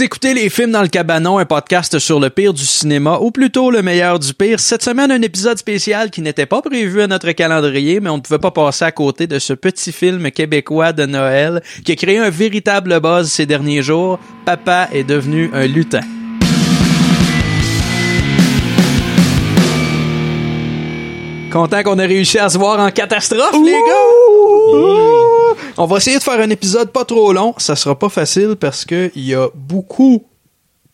Vous écoutez les films dans le cabanon, un podcast sur le pire du cinéma, ou plutôt le meilleur du pire. Cette semaine, un épisode spécial qui n'était pas prévu à notre calendrier, mais on ne pouvait pas passer à côté de ce petit film québécois de Noël qui a créé un véritable buzz ces derniers jours. Papa est devenu un lutin. Content qu'on ait réussi à se voir en catastrophe, les gars! On va essayer de faire un épisode pas trop long. Ça sera pas facile parce que il y a beaucoup,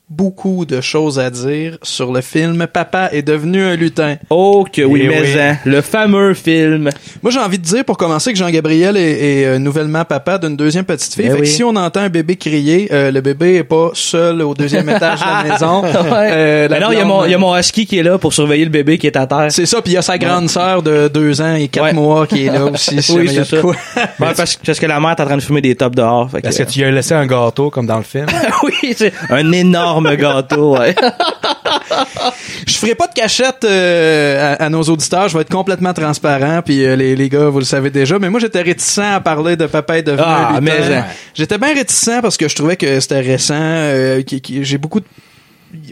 beaucoup de choses à dire sur le film Papa est devenu un lutin. Oh que oui, Eh mais oui. hein, le fameux film. Moi, j'ai envie de dire pour commencer que Jean-Gabriel est, est, euh, nouvellement papa d'une deuxième petite fille. Eh fait que si on entend un bébé crier, euh, le bébé est pas seul au deuxième étage de la maison. Ouais. Euh, la Mais non, il y, a blonde- mon, il y a mon husky qui est là pour surveiller le bébé qui est à terre. C'est ça, puis il y a sa grande sœur de deux ans et quatre Ouais. mois qui est là aussi. si Oui, y c'est ça. quoi. Ouais, parce, parce que la mère est en train de fumer des tops dehors. fait que- Est-ce que tu lui as laissé un gâteau comme dans le film? oui, c'est un énorme gâteau. Ouais. Je ferai pas de cachette euh, à, à nos auditeurs. Je vais être complètement transparent. Puis euh, les, les gars, vous le savez déjà. Mais moi, j'étais réticent à parler de papa et devenu Ah, un mais. J'étais bien réticent parce que je trouvais que c'était récent. euh, qui- qui- J'ai beaucoup de...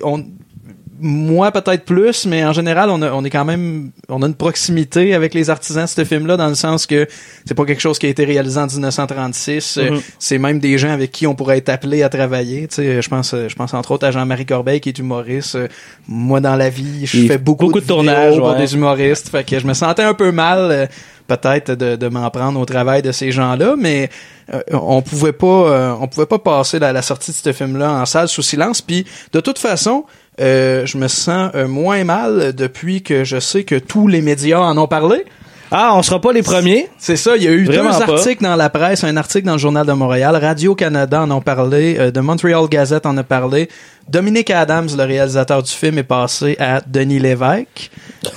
on- moi peut-être plus, mais en général on, a, on est quand même on a une proximité avec les artisans de ce film-là dans le sens que c'est pas quelque chose qui a été réalisé en 1936. euh, Mhm. C'est même des gens avec qui on pourrait être appelé à travailler. Tu sais, je pense, je pense entre autres à Jean-Marie Corbeil qui est humoriste. Euh, Moi dans la vie, je Il fais beaucoup, beaucoup de tournages, pour ouais. des humoristes. Fait que je me sentais un peu mal. euh, peut-être de, de m'en prendre au travail de ces gens-là, mais euh, on pouvait pas euh, on pouvait pas passer la, la sortie de ce film-là en salle sous silence. Puis de toute façon, je me sens euh, moins mal depuis que je sais que tous les médias en ont parlé. Ah, on sera pas les premiers? C'est ça, il y a eu Vraiment deux pas. articles dans la presse, un article dans le Journal de Montréal, Radio-Canada en ont parlé, euh, The Montreal Gazette en a parlé, Dominique Adams, le réalisateur du film, est passé à Denis Lévesque.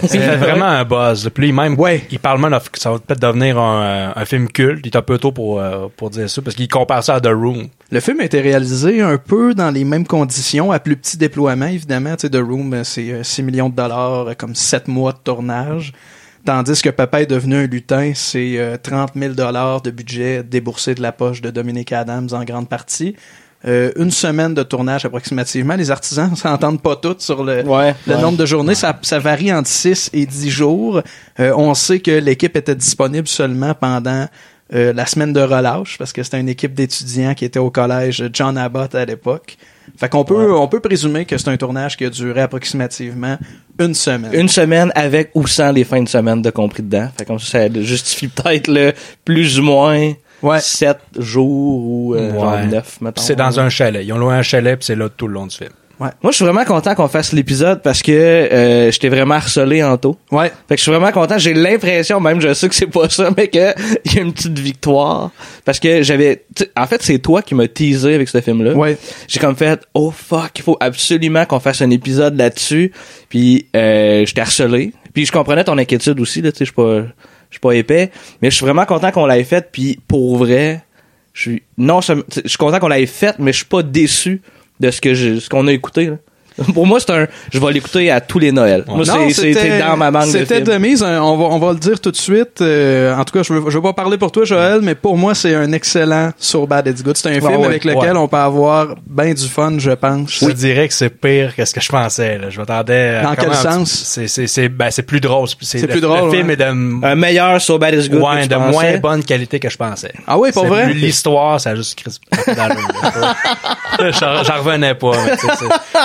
C'est vraiment un buzz. Puis lui, même, Ouais. il parle même de- que ça va peut-être devenir un, un film culte. Il est un peu tôt pour, euh, pour dire ça, parce qu'il compare ça à The Room. Le film a été réalisé un peu dans les mêmes conditions, à plus petit déploiement, évidemment. Tu sais, The Room, euh, c'est euh, 6 millions de dollars, euh, comme 7 mois de tournage. Tandis que Papa est devenu un lutin, c'est euh, 30 000 dollars de budget déboursé de la poche de Dominic Adams en grande partie. Euh, une semaine de tournage approximativement. Les artisans s'entendent pas tous sur le, Ouais. le Ouais. nombre de journées. Ça, ça varie entre 6 et 10 jours. Euh, on sait que l'équipe était disponible seulement pendant euh, la semaine de relâche parce que c'était une équipe d'étudiants qui était au collège John Abbott à l'époque. Fait qu'on peut, on peut présumer que c'est un tournage qui a duré approximativement une semaine. Une semaine avec ou sans les fins de semaine de compris dedans. Fait comme ça, ça justifie peut-être le plus ou moins Ouais. 7 jours ou euh, Ouais. genre 9, mettons. C'est dans un chalet. Ils ont loué un chalet, puis c'est là tout le long du film. Moi, je suis vraiment content qu'on fasse l'épisode parce que euh, j'étais vraiment harcelé en tôt. Ouais. Fait que je suis vraiment content. J'ai l'impression, même je sais que c'est pas ça, mais que il y a une petite victoire. Parce que j'avais... En fait, c'est toi qui m'as teasé avec ce film-là. Ouais. J'ai comme fait, oh fuck, il faut absolument qu'on fasse un épisode là-dessus. Puis euh, j'étais harcelé. Puis je comprenais ton inquiétude aussi, là, tu sais, je suis pas... Je suis pas épais, mais je suis vraiment content qu'on l'ait fait. Puis pour vrai, je suis non, je je suis content qu'on l'ait fait, mais je suis pas déçu de ce que je, ce qu'on a écouté. là. Pour moi, c'est un, je vais l'écouter à tous les Noëls. Moi, Non, c'est- c'était dans ma banque de C'était de mise. hein, On va, on va le dire tout de suite. euh, en tout cas, je veux, je veux pas parler pour toi, Joël, mais pour moi, c'est un excellent So Bad It's Good. C'est un Ouais, film ouais, avec lequel ouais. on peut avoir ben du fun, je pense. Je te dirais que c'est pire que ce que je pensais. Là. Je m'attendais à Dans quel sens? C'est, c'est, c'est, ben, c'est plus drôle. C'est plus drôle, Le film ouais. est de, Un meilleur So Bad Is Good. que ouais, tu de pensais. moins bonne qualité que je pensais. Ah oui, pour vrai? L'histoire, ça a juste crisp- d'allure, là. J'en revenais pas.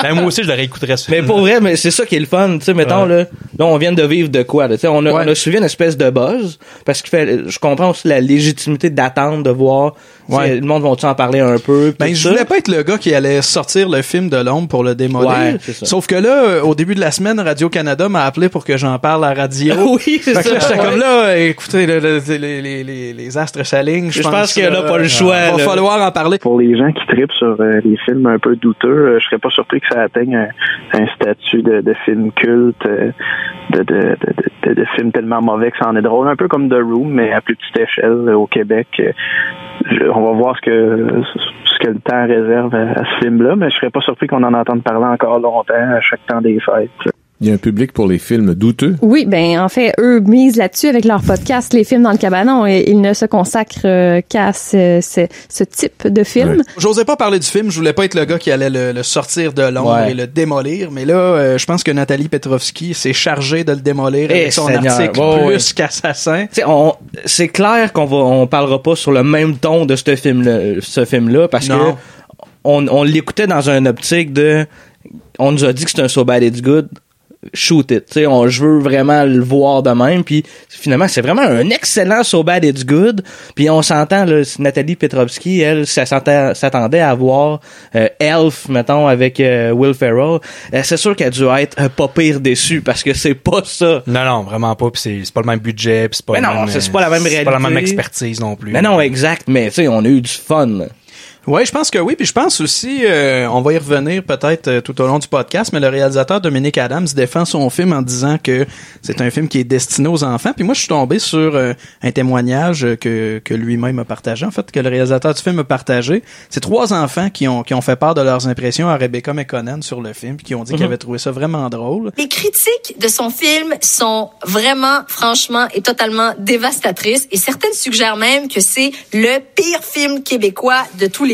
mais ben, moi aussi, je le réécouterais ce Mais pour vrai, mais c'est ça qui est le fun, tu sais, mettons, Ouais. là, là, on vient de vivre de quoi, là, tu sais, on a, Ouais. on a suivi une espèce de buzz, parce que fait, je comprends aussi la légitimité d'attendre de voir, Ouais. le monde va-tu en parler un peu, Ben, je ça? voulais pas être le gars qui allait sortir le film de l'ombre pour le démolir. Ouais, c'est ça. Sauf que là, euh, au début de la semaine, Radio-Canada m'a appelé pour que j'en parle à radio. oui, c'est que ça. là, j'étais Ouais. comme là, écoutez, le- le- les, les, les, les astres s'alignent. Je pense qu'elle a pas le là, choix, Il va là. falloir en parler. Pour les gens qui tripent sur euh, les films un peu douteux, euh, je serais pas surpris que ça atteigne un, un statut de, de film culte, euh, de, de, de, de, de, de film tellement mauvais que ça en est drôle, un peu comme The Room, mais à plus petite échelle euh, au Québec. On va voir ce que ce que le temps réserve à, à ce film-là, mais je serais pas surpris qu'on en entende parler encore longtemps à chaque temps des fêtes. Il y a un public pour les films douteux. Oui, ben en fait, eux misent là-dessus avec leur podcast, les films dans le cabanon, et ils ne se consacrent euh, qu'à ce, ce, ce type de film. Ouais. J'osais pas parler du film, je voulais pas être le gars qui allait le, le sortir de l'ombre Ouais. et le démolir, mais là, euh, je pense que Nathalie Petrovski s'est chargée de le démolir Eh, avec son Seigneur. article plus qu'assassin. Sais, on, c'est clair qu'on va, on parlera pas sur le même ton de ce film-là, ce film-là, parce Non. que on, on l'écoutait dans une optique de, on nous a dit que c'est un so bad it's good, shoot it. Tu sais, on, je veux vraiment le voir de même, puis finalement, c'est vraiment un excellent so bad it's good, puis on s'entend, là, Nathalie Petrovski, elle, s'attendait à voir euh, Elf, mettons, avec euh, Will Ferrell. Euh, c'est sûr qu'elle a dû être euh, pas pire déçue, parce que c'est pas ça. Non, non, vraiment pas. Puis c'est, c'est pas le même budget. Puis c'est pas Mais non, même, c'est- c'est pas la même C'est pas la même réalité. expertise non plus. Mais non, exact, mais tu sais, on a eu du fun. Ouais, je pense que oui, puis je pense aussi, euh, on va y revenir peut-être euh, tout au long du podcast, mais le réalisateur Dominic Adams défend son film en disant que c'est un film qui est destiné aux enfants. Puis moi, je suis tombé sur euh, un témoignage que, que lui-même a partagé, en fait, que le réalisateur du film a partagé. C'est trois enfants qui ont, qui ont fait part de leurs impressions à Rebecca McConnell sur le film, puis qui ont dit qu'ils avaient trouvé ça vraiment drôle. Les critiques de son film sont vraiment, franchement et totalement dévastatrices et certaines suggèrent même que c'est le pire film québécois de tous les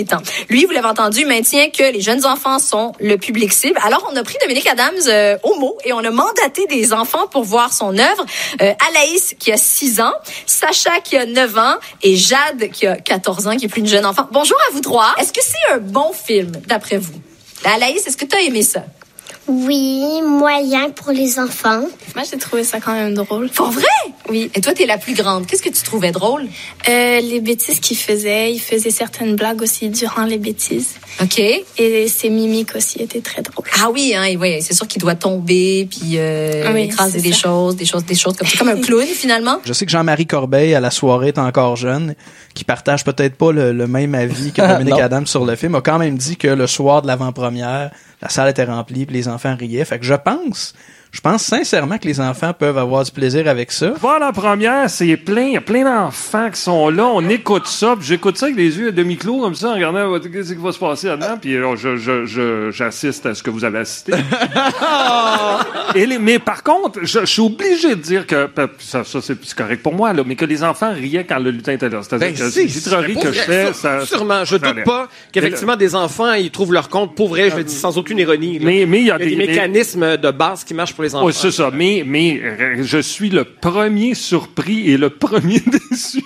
Lui, vous l'avez entendu, maintient que les jeunes enfants sont le public cible. Alors, on a pris Dominique Adams euh, au mot et on a mandaté des enfants pour voir son œuvre. Euh, Alaïs, qui a 6 ans, Sacha, qui a 9 ans et Jade, qui a 14 ans, qui est plus une jeune enfant. Bonjour à vous trois. Est-ce que c'est un bon film, d'après vous? Alaïs, est-ce que tu as aimé ça? Oui, moyen pour les enfants. Moi, j'ai trouvé ça quand même drôle. Pour vrai? Oui. Et toi, t'es la plus grande. Qu'est-ce que tu trouvais drôle? Euh, les bêtises qu'il faisait, il faisait certaines blagues aussi durant les bêtises. OK. Et ses mimiques aussi étaient très drôles. Ah oui, hein, et ouais, c'est sûr qu'il doit tomber puis euh, Oui, écraser des ça. choses, des choses, des choses comme ça, comme un clown finalement? Je sais que Jean-Marie Corbeil, à la soirée, est encore jeune, qui partage peut-être pas le, le même avis que Dominique Non. Adams sur le film, a quand même dit que le soir de l'avant-première, la salle était remplie, puis les enfants riaient. Fait que je pense, je pense sincèrement que les enfants peuvent avoir du plaisir avec ça. Voir la première, c'est plein, il y a plein d'enfants qui sont là, on écoute ça, puis j'écoute ça avec les yeux à demi-clos comme ça, en regardant qu'est-ce qui va se passer là-dedans, puis euh, je, j'assiste à ce que vous avez assisté. Et les- mais par contre, je, je suis obligé de dire que, pa- ça, ça, c'est correct pour moi, là, mais que les enfants riaient quand le lutin était là. C'est-à-dire Ben, que si, les que je fais, ça... Sûrement, je doute pas qu'effectivement des enfants, ils trouvent leur compte. Pour vrai, je le dis sans aucune ironie. là. Mais, mais il y a, Il y a des des- mécanismes de base qui marchent pour les enfants. Oui, c'est ça. Mais, mais euh, je suis le premier surpris et le premier déçu.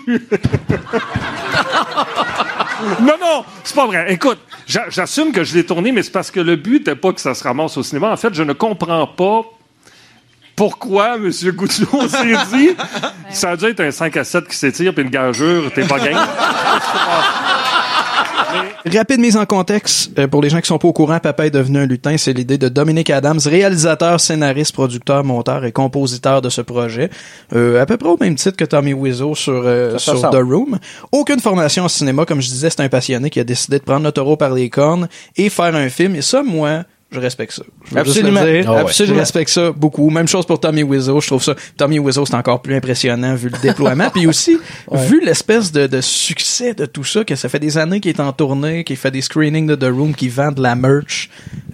non, non, c'est pas vrai. Écoute, j'a- j'assume que je l'ai tourné, mais c'est parce que le but n'était pas que ça se ramasse au cinéma. En fait, je ne comprends pas pourquoi M. Goujon s'est dit ça a dû être un 5 à 7 qui s'étire puis une gageure, t'es pas game. Rapide mise en contexte, euh, pour les gens qui sont pas au courant, Papa est devenu un lutin, c'est l'idée de Dominic Adams, réalisateur, scénariste, producteur, monteur et compositeur de ce projet. Euh, à peu près au même titre que Tommy Wiseau sur, euh, sur. The Room. Aucune formation en cinéma, comme je disais, c'est un passionné qui a décidé de prendre le taureau par les cornes et faire un film. Et ça, moi, je respecte ça. Je Absolument. dire. Ah ouais. Je respecte ça beaucoup. Même chose pour Tommy Wiseau. Je trouve ça. Tommy Wiseau, c'est encore plus impressionnant vu le déploiement. Puis aussi, vu l'espèce de, de succès de tout ça, que ça fait des années qu'il est en tournée, qu'il fait des screenings de The Room, qu'il vend de la merch.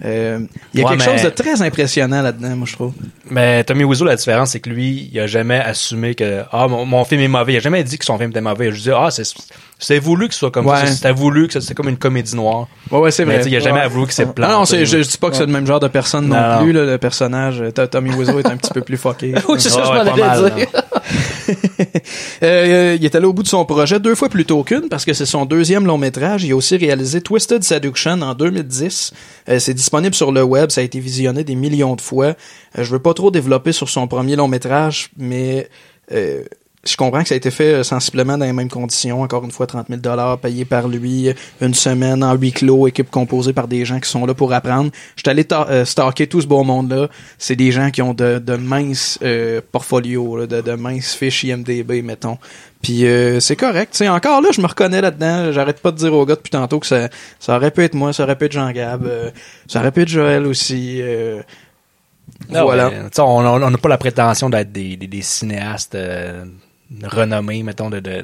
Euh, il y a Ouais, quelque mais- chose de très impressionnant là-dedans, moi, je trouve. Mais Tommy Wiseau, la différence, c'est que lui, il a jamais assumé que ah mon, mon film est mauvais. Il a jamais dit que son film était mauvais. Il a juste dit ah c'est c'est voulu que ce soit comme Ouais. ça. C'était voulu que c'est comme une comédie noire. Ouais, ouais, c'est vrai. il a jamais Ouais. avoué que c'est Non, plat. non, c'est, je, je dis pas que c'est le même genre de personne non, Non, plus, là, le personnage. Euh, Tommy Wiseau est un petit peu plus fucké. Oui, c'est ça, Ouais, je m'en dire. Euh, il est allé au bout de son projet deux fois plus tôt qu'une parce que c'est son deuxième long métrage. Il a aussi réalisé Twisted Seduction en 2010. Euh, c'est disponible sur le web, ça a été visionné des millions de fois. Euh, je veux pas trop développer sur son premier long métrage, mais euh, je comprends que ça a été fait euh, sensiblement dans les mêmes conditions. Encore une fois, 30 000 dollars payés par lui, une semaine en huis clos, équipe composée par des gens qui sont là pour apprendre. Je suis allé euh, stalker tout ce beau monde-là. C'est des gens qui ont de, de minces euh, portfolios, là, de, de minces fiches IMDB, mettons. Puis euh, c'est correct. Tu sais, encore là, je me reconnais là-dedans. J'arrête pas de dire aux gars depuis tantôt que ça, ça aurait pu être moi, ça aurait pu être Jean-Gab, euh, ça aurait pu être Joël aussi. euh, Ah voilà. on n'a pas la prétention d'être des, des, des cinéastes euh, renommés, mettons, de, de,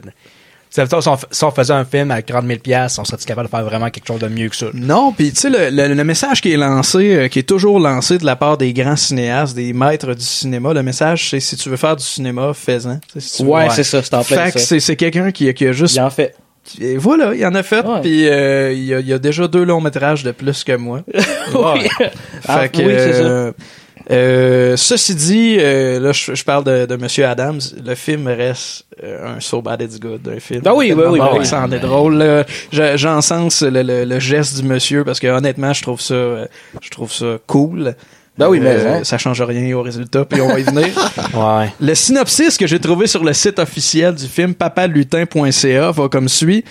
Ça veut dire, si on, si on faisait un film à 40 000 pièces, on serait capable de faire vraiment quelque chose de mieux que ça. Non, puis tu sais le, le- le message qui est lancé, euh, qui est toujours lancé de la part des grands cinéastes, des maîtres du cinéma, le message c'est si tu veux faire du cinéma, fais-en. Si Ouais, c'est ça, c'est en plein Fait que c'est quelqu'un qui, qui a juste Il en fait. Et voilà, il en a fait, puis euh, il, y a, il y a déjà deux longs métrages de plus que moi. Oui. Ah, Fait que, oui, c'est ça. Euh, euh, ceci dit, euh, là, je, je parle de, de Monsieur Adams. Le film reste euh, un So Bad It's Good, un film. Ah oui, oui, oui, Bon, oui. Ça en est drôle. J'encense le, le, le geste du monsieur parce que honnêtement, je trouve ça, euh, je trouve ça cool. Ben oui, mais, Euh, hein. ça change rien au résultat, puis on va y venir. Ouais. Le synopsis que j'ai trouvé sur le site officiel du film papalutin.ca va comme suit.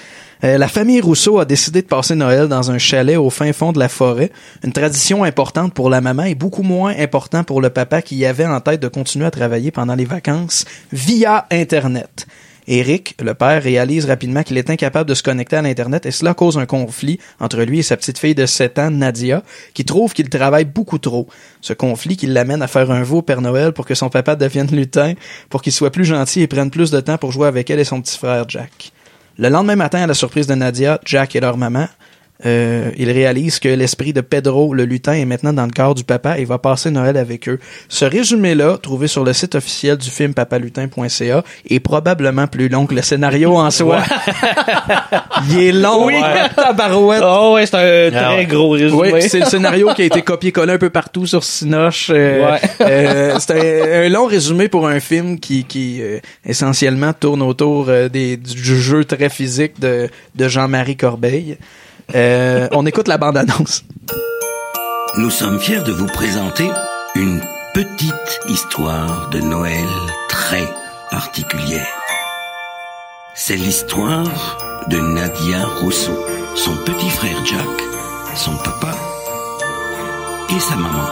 Euh, la famille Rousseau a décidé de passer Noël dans un chalet au fin fond de la forêt, une tradition importante pour la maman et beaucoup moins important pour le papa qui y avait en tête de continuer à travailler pendant les vacances via Internet. Eric, le père, réalise rapidement qu'il est incapable de se connecter à l'Internet et cela cause un conflit entre lui et sa petite fille de 7 ans, Nadia, qui trouve qu'il travaille beaucoup trop. Ce conflit qui l'amène à faire un vœu au Père Noël pour que son papa devienne lutin, pour qu'il soit plus gentil et prenne plus de temps pour jouer avec elle et son petit frère Jack. Le lendemain matin, à la surprise de Nadia, Jack et leur maman, euh, ils réalisent que l'esprit de Pedro, le lutin, est maintenant dans le corps du papa et va passer Noël avec eux. Ce résumé-là, trouvé sur le site officiel du film papalutin.ca, est probablement plus long que le scénario en soi. Il est long, Oui. tabarouette. Oh ouais, c'est un très Ah ouais. gros résumé. Oui, c'est le scénario qui a été copié-collé un peu partout sur Sinoche. Euh, Ouais. euh, c'est un, un long résumé pour un film qui, qui euh, essentiellement tourne autour euh, des, du jeu très physique de, de Jean-Marie Corbeil. Euh, on écoute la bande-annonce. Nous sommes fiers de vous présenter une petite histoire de Noël très particulière. C'est l'histoire de Nadia Rousseau, son petit frère Jack, son papa et sa maman.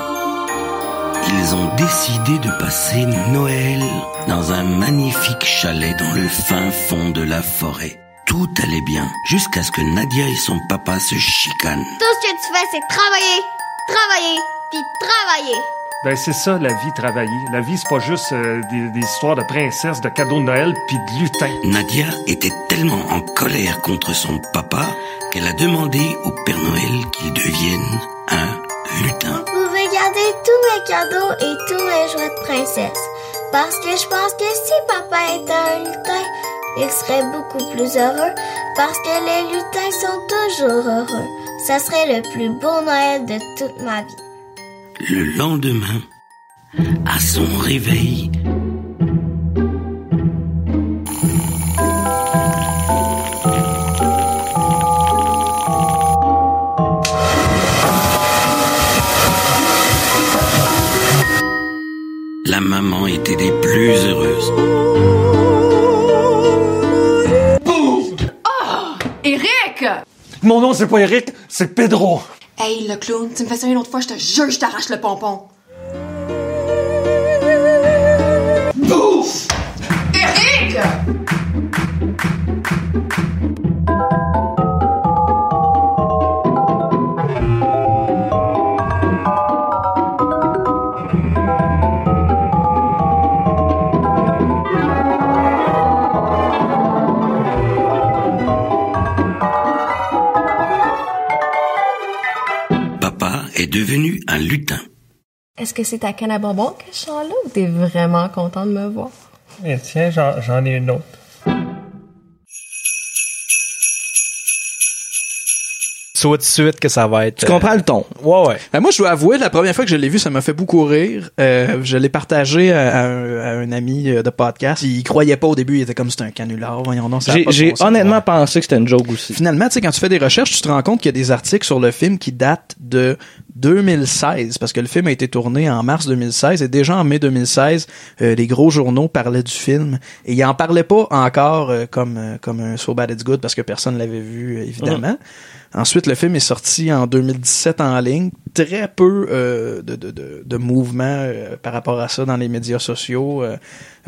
Ils ont décidé de passer Noël dans un magnifique chalet dans le fin fond de la forêt. Tout allait bien jusqu'à ce que Nadia et son papa se chicanent. Tout ce que tu fais, c'est travailler, travailler, puis travailler. Ben c'est ça la vie travailler. La vie c'est pas juste euh, des, des histoires de princesses, de cadeaux de Noël puis de lutins. Nadia était tellement en colère contre son papa qu'elle a demandé au Père Noël qu'il devienne un lutin. Vous pouvez garder tous mes cadeaux et tous mes jouets de princesse. Parce que je pense que si papa était un lutin, il serait beaucoup plus heureux. Parce que les lutins sont toujours heureux. Ça serait le plus beau Noël de toute ma vie. Le lendemain, à son réveil, la maman était des plus heureuses. Mon nom c'est pas Eric, c'est Pedro. Hey, le clown, tu me fais ça une autre fois, je te jure, je t'arrache le pompon. Eric! Un lutin. Est-ce que c'est ta canne à bonbons que je sens là ou t'es vraiment content de me voir? Eh, tiens, j'en, ai une autre. Tout de suite que ça va être. Tu comprends le ton. Ouais, ouais. Ben, moi, je dois avouer, la première fois que je l'ai vu, ça m'a fait beaucoup rire. Euh, je l'ai partagé à, à un, à un ami euh, de podcast. Il croyait pas au début, il était comme c'était un canular. Voyons donc, J'ai honnêtement pensé que c'était une joke aussi. Finalement, tu sais, quand tu fais des recherches, tu te rends compte qu'il y a des articles sur le film qui datent de 2016, parce que le film a été tourné en mars 2016, et déjà en mai 2016, euh, les gros journaux parlaient du film, et ils en parlaient pas encore euh, comme euh, comme un So Bad It's Good, parce que personne l'avait vu, euh, évidemment. Ensuite, le film est sorti en 2017 en ligne, très peu euh, de, de, de, de mouvement par rapport à ça dans les médias sociaux.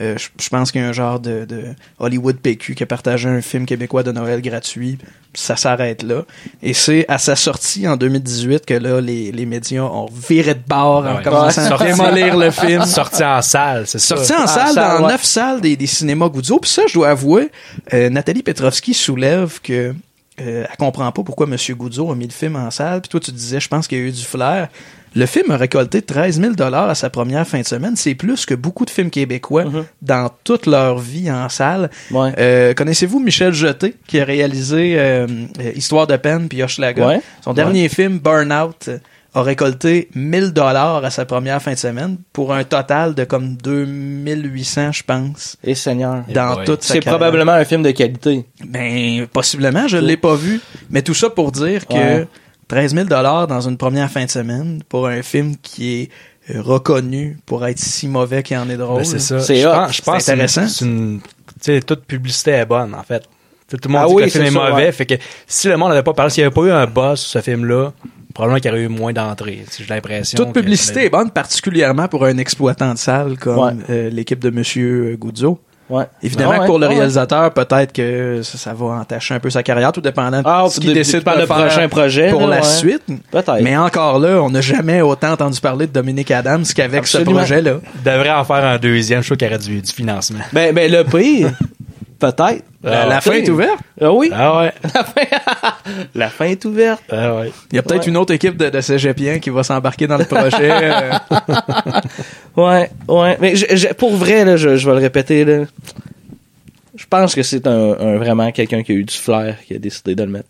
Euh, je pense qu'il y a un genre de, de Hollywood PQ qui a partagé un film québécois de Noël gratuit. Ça s'arrête là. Et c'est à sa sortie en 2018 que là, les, les médias ont viré de bord en Ouais. commençant à Sorti- démolir le film. Sorti en salle, c'est ça. Sorti en En salle salle, dans ouais. neuf salles des, des cinémas Guzzo. Puis ça, je dois avouer, euh, Nathalie Petrovski soulève que euh, elle comprend pas pourquoi Monsieur Guzzo a mis le film en salle. Puis toi, tu disais, je pense qu'il y a eu du flair. Le film a récolté 13 000 dollars à sa première fin de semaine. C'est plus que beaucoup de films québécois Mm-hmm. dans toute leur vie en salle. Euh, Connaissez-vous Michel Jeté, qui a réalisé euh, Histoire de peine puis Hochelaga? Ouais. Son Ouais. dernier film, Burnout, a récolté 1000 dollars à sa première fin de semaine pour un total de comme 2800, je pense. Et Seigneur. Dans toute sa C'est probablement un film de qualité. Ben, possiblement, je l'ai pas vu. Mais tout ça pour dire que. 13 000 dollars dans une première fin de semaine pour un film qui est euh, reconnu pour être si mauvais qu'il en est drôle. Ben, c'est ça. C'est je pense, je pense C'est intéressant. c'est une, toute publicité est bonne, en fait. Tout le monde Ah dit oui, que le film c'est est ça, mauvais, ouais. fait que si le monde n'avait pas parlé, s'il n'y avait pas eu un buzz sur ce film-là, probablement qu'il y aurait eu moins d'entrées. J'ai l'impression. Toute publicité est bonne, particulièrement pour un exploitant de salle comme Ouais. euh, l'équipe de Monsieur Guzzo. Ouais. Évidemment Ah ouais, pour le ah ouais. réalisateur, peut-être que ça, ça va entacher un peu sa carrière, tout dépendant de Ah, ce de- qu'il de- décide de de faire prochain projet, pour là, la ouais. suite. Peut-être. Mais encore là, on n'a jamais autant entendu parler de Dominique Adams qu'avec ce projet-là. devrait en faire un deuxième, je trouve qu'il y aurait du, du financement. Ben, ben le pire, peut-être. La- la fin est ouverte? Ah oui. Ah ouais. La fin est ouverte. Ah ouais. Il y a peut-être Ouais. une autre équipe de, de cégepiens qui va s'embarquer dans le projet. euh. Ouais, ouais. Mais je- je- pour vrai, là, je, je vais le répéter, là. Je pense que c'est un, un- vraiment quelqu'un qui a eu du flair qui a décidé de le mettre.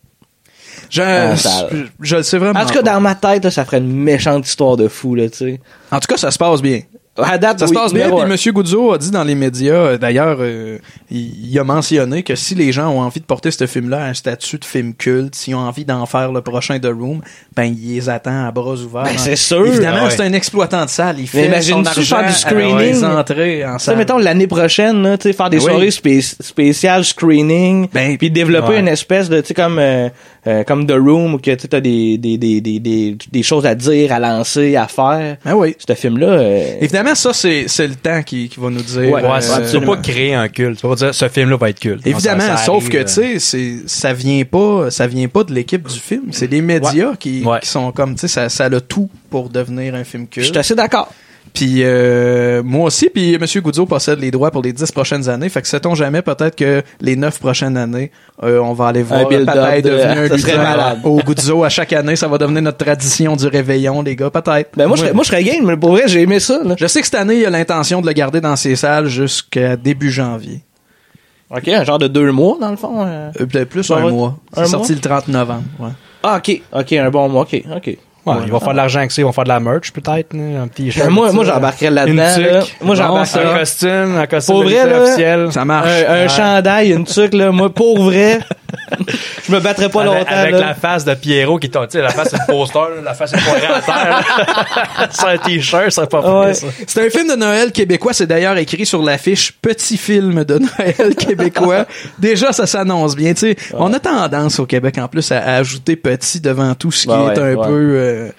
Je, le sais vraiment. En tout cas, pas. dans ma tête, là, ça ferait une méchante histoire de fou, là, tu sais. En tout cas, ça se passe bien. À date, Ça se passe bien. Puis un. M. Guzzo a dit dans les médias, euh, d'ailleurs, euh, il, il a mentionné que si les gens ont envie de porter ce film-là à un statut de film culte, s'ils ont envie d'en faire le prochain The Room, ben il les attend à bras ouverts. Ben, hein. c'est sûr. Évidemment, Ah ouais. c'est un exploitant de salle. Il fait son argent faire du screening? entrées en salle. mettons l'année prochaine, tu sais, faire des Ben oui. soirées spé- spéciales screening, puis développer ouais. une espèce de, tu sais, comme euh, euh, comme The Room où que tu as des, des, des, des, des, des choses à dire, à lancer, à faire. Ben oui. Ce film-là. euh, Évidemment, ça, c'est c'est le temps qui, qui va nous dire. Ouais, euh, tu peux pas créer un culte. Tu pas dire ce film-là va être culte. Évidemment, Non, ça- ça sauf arrive, que euh, tu sais, c'est ça vient pas, ça vient pas de l'équipe du film, c'est les médias qui, Ouais. qui sont comme tu sais, ça, ça a le tout pour devenir un film culte. Je suis assez d'accord. Puis euh, moi aussi, puis M. Guzzo possède les droits pour les dix prochaines années. Fait que sait-on jamais, peut-être que les neuf prochaines années, euh, on va aller voir Un Papa est de- devenu un ça malade. au Guzzo à chaque année. Ça va devenir notre tradition du réveillon, les gars, peut-être. Ben moi, je moi, je serais game, mais pour vrai, j'ai aimé ça. Là. Je sais que cette année, il a l'intention de le garder dans ses salles jusqu'à début janvier. OK, un genre de deux mois, dans le fond. euh. Euh, peut-être plus un mois. C'est sorti mois? le 30 novembre. Ouais. Ah, OK. OK, un bon mois. OK, OK. Ouais, ils vont faire de l'argent avec ça, ils vont faire de la merch peut-être, là, un petit Ben, moi- moi, j'embarquerais là-dedans, Une tuque. là. Moi, j'embarquerais. Un costume, un costume Pour vrai, là, officiel. Ça marche. Un, un Ouais. chandail, une tuque, là. Moi, pour vrai, je me battrais pas avec, longtemps. avec là. la face de Pierrot qui tombe, tu sais, la face c'est le poster, la face est poirée à terre. C'est un t-shirt, c'est pas Ouais. ça. C'est un film de Noël québécois. C'est d'ailleurs écrit sur l'affiche Petit film de Noël québécois. Déjà, ça s'annonce bien. Tu sais, On a tendance au Québec en plus à, ajouter petit devant tout ce qui Ouais, est un ouais. peu euh,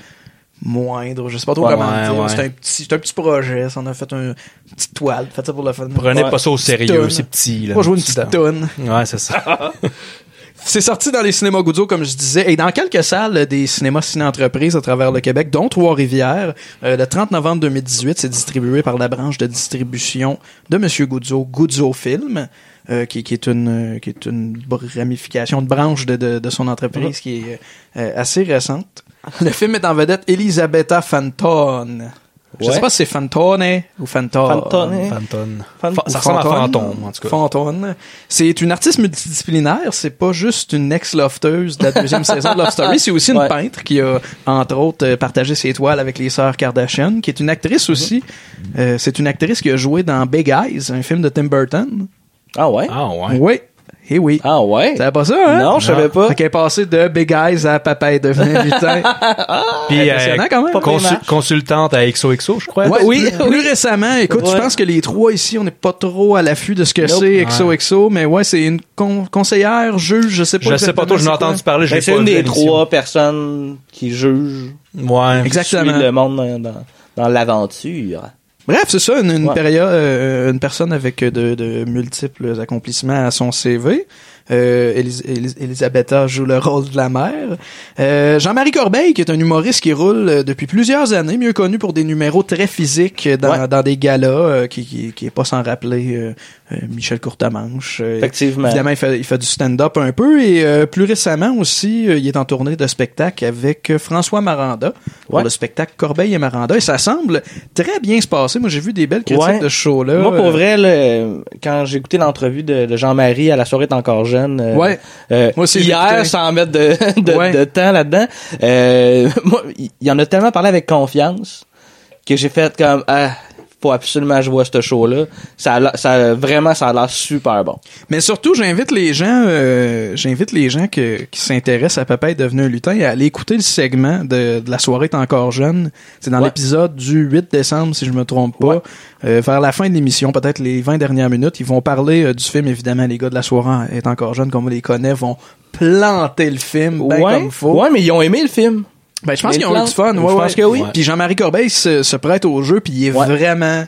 moindre. Je sais pas trop Ouais, comment ouais, dire. ouais. C'est un petit, c'est un petit projet. Ça, on a fait un, une petite toile. Faites ça pour le fun. Prenez Ouais. pas ça au sérieux, c'est petit, là. Pas jouer une petite tonne. Ouais, c'est ça. C'est sorti dans les cinémas Goudzo, comme je disais, et dans quelques salles des cinémas ciné-entreprises à travers le Québec, dont Trois-Rivières. Euh, le 30 novembre 2018, c'est distribué par la branche de distribution de Monsieur Goudzo, Goudzo Film, euh, qui, qui est une euh, qui est une ramification de branche de, de, de son entreprise qui est euh, assez récente. Le film est en vedette Elisabetta Fantone. Je sais pas si c'est Fantone ou Fantone. Fantone. Fantone. Fan- Fa- Ça ressemble à Fantôme, en tout cas. Fantone. C'est une artiste multidisciplinaire. C'est pas juste une ex-lofteuse de la deuxième saison de Love Story. C'est aussi une Ouais. peintre qui a, entre autres, euh, partagé ses toiles avec les sœurs Kardashian, qui est une actrice aussi. Euh, c'est une actrice qui a joué dans Big Eyes, un film de Tim Burton. Ah ouais? Ah ouais. Oui. Eh oui. Ah ouais? T'avais pas ça, hein? Non, je savais pas. Fait qu'elle est passée de Big Eyes à Papa est devenu lutin. Puis, euh, quand même. consu- consultante à XOXO, je crois. Ouais, oui, plus récemment, écoute, Ouais. je pense que les trois ici, on n'est pas trop à l'affût de ce que Nope. c'est Ouais. XOXO, mais ouais, c'est une con- conseillère, juge, je sais pas. Je sais pas trop, je n'ai entendu parler, je Ben, c'est une des trois personnes qui jugent. Ouais. Exactement. Qui suit le monde dans l'aventure. Bref, c'est ça, une, une Ouais. période, euh, une personne avec de, de multiples accomplissements à son CV. Euh, Elis- Elis- Elisabetta joue le rôle de la mère. Euh, Jean-Marie Corbeil, qui est un humoriste qui roule euh, depuis plusieurs années, mieux connu pour des numéros très physiques dans, Ouais. dans des galas, euh, qui, qui, qui est pas sans rappeler euh, euh, Michel Courtemanche. Euh, Effectivement. Évidemment, il fait, il fait du stand-up un peu et euh, plus récemment aussi, euh, il est en tournée de spectacle avec euh, François Maranda pour Ouais. le spectacle Corbeil et Maranda et ça semble très bien se passer. Moi, j'ai vu des belles critiques Ouais. de ce show-là. Moi, pour Euh, vrai, là, quand j'ai écouté l'entrevue de, de Jean-Marie à la soirée est encore jeune, euh, Ouais. euh, Moi hier, sans mettre de, de, temps là-dedans, euh, moi, il il en a tellement parlé avec confiance que j'ai fait comme, ah, faut absolument que je vois ce show-là. Ça, a ça, a- vraiment, ça a l'air super bon. Mais surtout, j'invite les gens, euh, j'invite les gens que- qui s'intéressent à Papa est devenu un lutin à aller écouter le segment de, de la soirée est encore jeune. C'est dans Ouais. l'épisode du 8 décembre, si je me trompe pas. Euh, vers la fin de l'émission, peut-être les 20 dernières minutes, ils vont parler euh, du film. Évidemment, les gars de la soirée est encore jeune, comme on les connaît, vont planter le film ben ouais. comme faut. Ouais, mais ils ont aimé le film. Ben, je pense qu'ils ont eu du fun. je ouais, pense ouais. que oui. Puis Jean-Marie Corbeil se, se prête au jeu, puis il est vraiment,